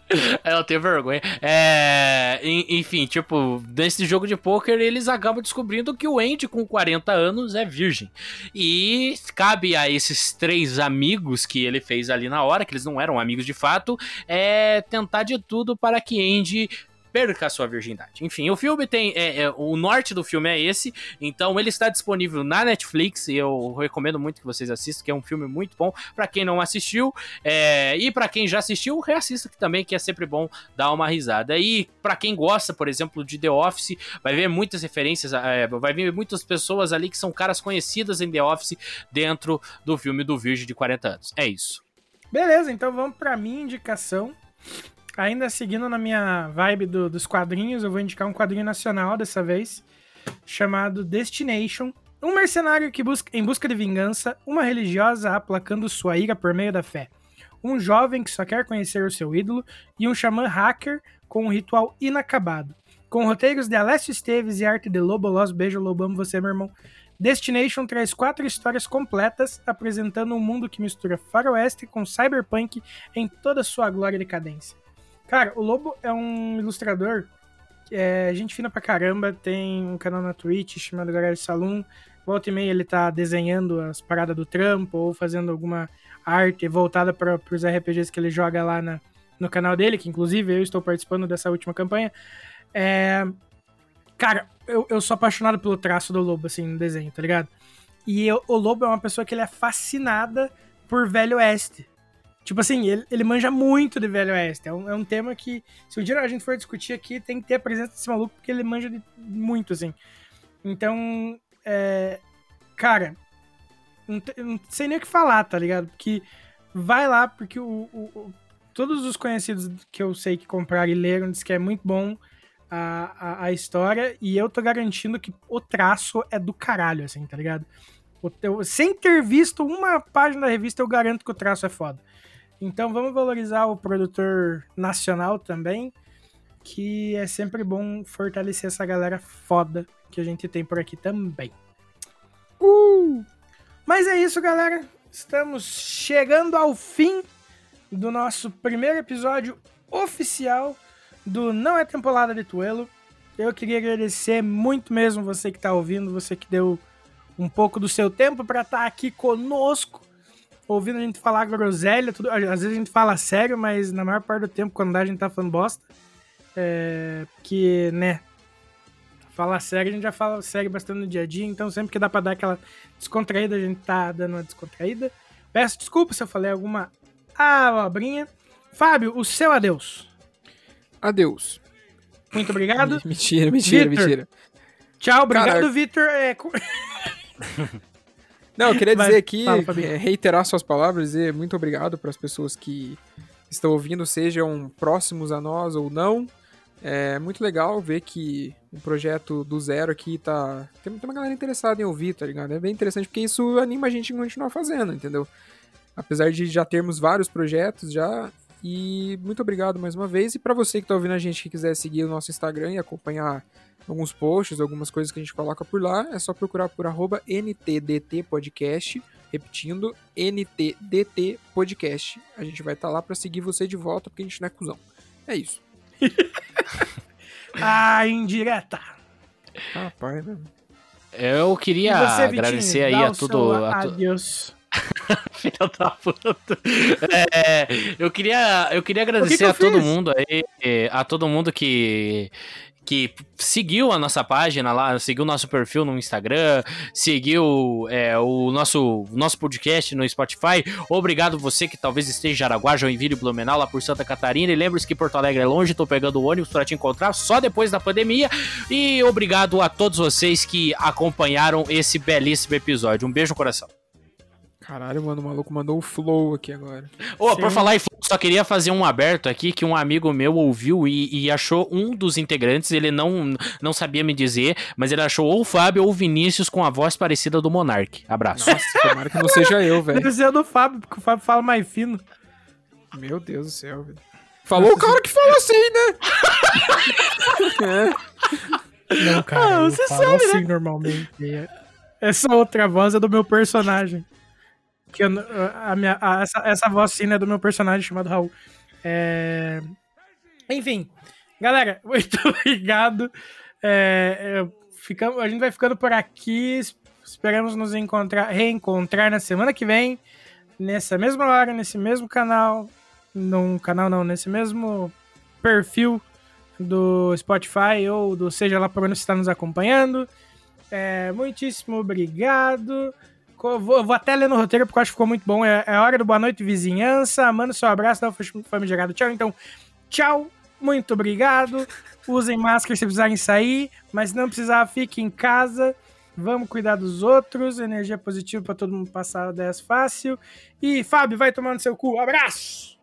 <laughs> Eu tenho vergonha. É, en- enfim, tipo, nesse jogo de pôquer eles acabam descobrindo que o Andy com 40 anos é virgem. E cabe a esses três amigos que ele fez ali na hora, que eles não eram amigos de fato, é tentar de tudo para que Andy perca a sua virgindade. Enfim, o filme tem. é, é, o norte do filme é esse, então ele está disponível na Netflix e eu recomendo muito que vocês assistam, que é um filme muito bom. Para quem não assistiu, é, e para quem já assistiu, reassista que também, que é sempre bom dar uma risada. E para quem gosta, por exemplo, de The Office, vai ver muitas referências, é, vai ver muitas pessoas ali que são caras conhecidas em The Office dentro do filme do Virgem de 40 anos. É isso. Beleza, então vamos pra minha indicação. Ainda seguindo na minha vibe do- dos quadrinhos, eu vou indicar um quadrinho nacional dessa vez, chamado Destination. Um mercenário que busca, em busca de vingança, uma religiosa aplacando sua ira por meio da fé. Um jovem que só quer conhecer o seu ídolo e um xamã hacker com um ritual inacabado. Com roteiros de Alessio Esteves e arte de Lobo Loss, beijo Lobo, amo você, meu irmão. Destination traz quatro histórias completas, apresentando um mundo que mistura faroeste com cyberpunk em toda sua glória e decadência. Cara, o Lobo é um ilustrador é gente fina pra caramba, tem um canal na Twitch chamado Garage Saloon. Volta e meia ele tá desenhando as paradas do trampo ou fazendo alguma arte voltada para os RPGs que ele joga lá na, no canal dele, que inclusive eu estou participando dessa última campanha. É... Cara, eu, eu sou apaixonado pelo traço do Lobo, assim, no desenho, tá ligado? E eu, o Lobo é uma pessoa que ele é fascinada por Velho Oeste. Tipo assim, ele, ele manja muito de Velho Oeste. É um, é um tema que, se um dia a gente for discutir aqui, tem que ter a presença desse maluco, porque ele manja de, muito, assim. Então, é, cara, não, não, sei nem o que falar, tá ligado? Porque vai lá, porque o, o, o, todos os conhecidos que eu sei que compraram e leram dizem que é muito bom a, a, a, história, e eu tô garantindo que o traço é do caralho, assim, tá ligado? Eu, sem ter visto uma página da revista, eu garanto que o traço é foda. Então vamos valorizar o produtor nacional também, que é sempre bom fortalecer essa galera foda que a gente tem por aqui também. Uh! Mas é isso, galera. Estamos chegando ao fim do nosso primeiro episódio oficial do Não é Temporada de Tuelo. Eu queria agradecer muito mesmo você que está ouvindo, você que deu um pouco do seu tempo para estar tá aqui conosco, ouvindo a gente falar groselha. Tudo, às vezes a gente fala sério, mas na maior parte do tempo, quando dá, a gente tá falando bosta. É, que, né, falar sério, a gente já fala sério bastante no dia a dia, então sempre que dá pra dar aquela descontraída, a gente tá dando uma descontraída. Peço desculpa se eu falei alguma abobrinha. Fábio, o seu adeus. Adeus. Muito obrigado. <laughs> mentira, mentira, Victor. mentira. Tchau, obrigado, Vitor. É... <laughs> Não, eu queria dizer aqui, reiterar suas palavras, dizer muito obrigado para as pessoas que estão ouvindo, sejam próximos a nós ou não. É muito legal ver que um projeto do zero aqui tá. Tem, tem uma galera interessada em ouvir, tá ligado? É bem interessante porque isso anima a gente a continuar fazendo, entendeu? Apesar de já termos vários projetos já. E muito obrigado mais uma vez. E para você que tá ouvindo a gente que quiser seguir o nosso Instagram e acompanhar alguns posts, algumas coisas que a gente coloca por lá, é só procurar por arroba NTDT Podcast. Repetindo, NTDT Podcast. A gente vai estar tá lá para seguir você de volta, porque a gente não é cuzão. É isso. <laughs> ah, indireta. Rapaz, né? Eu queria você, agradecer Vitinho, aí a tudo. A tu... Adeus. <laughs> Filha da puta. É, eu queria, eu queria agradecer que que eu a fiz? todo mundo aí, a todo mundo que que seguiu a nossa página lá, seguiu o nosso perfil no Instagram, seguiu é, o nosso, nosso podcast no Spotify. Obrigado você que talvez esteja em Jaraguá, Joinville, Blumenau, lá por Santa Catarina. E lembre-se que Porto Alegre é longe, tô pegando o ônibus para te encontrar só depois da pandemia. E obrigado a todos vocês que acompanharam esse belíssimo episódio. Um beijo no coração. Caralho, mano, o maluco mandou o flow aqui agora. Ô, oh, por falar em flow, só queria fazer um aberto aqui que um amigo meu ouviu e, e, achou um dos integrantes, ele não, não sabia me dizer, mas ele achou ou o Fábio ou o Vinícius com a voz parecida do Monark. Abraço. Nossa, tomara que não seja eu, <laughs> velho. Deve ser do Fábio, porque o Fábio fala mais fino. Meu Deus do céu, velho. Falou Nossa, o cara que falou assim, né? <laughs> é. Não, cara, ah, você sabe, assim né? normalmente. Essa outra voz é do meu personagem. Que eu, a minha, a, essa, essa sim é do meu personagem chamado Raul. É... Enfim, galera, <laughs> muito obrigado. É, ficamos, a gente vai ficando por aqui. Esperamos nos encontrar, reencontrar na semana que vem, nessa mesma hora, nesse mesmo canal. Num canal não, nesse mesmo perfil do Spotify ou do seja lá por onde está nos acompanhando. É, muitíssimo obrigado. Vou, vou, até ler no roteiro porque eu acho que ficou muito bom. É, é hora do boa noite, vizinhança. Manda seu abraço, dá o famigerado tchau. Então, tchau, muito obrigado. Usem máscara se precisarem sair, mas não precisar, fique em casa. Vamos cuidar dos outros. Energia positiva para todo mundo passar 10 fácil. E Fábio, vai tomar no seu cu. Abraço!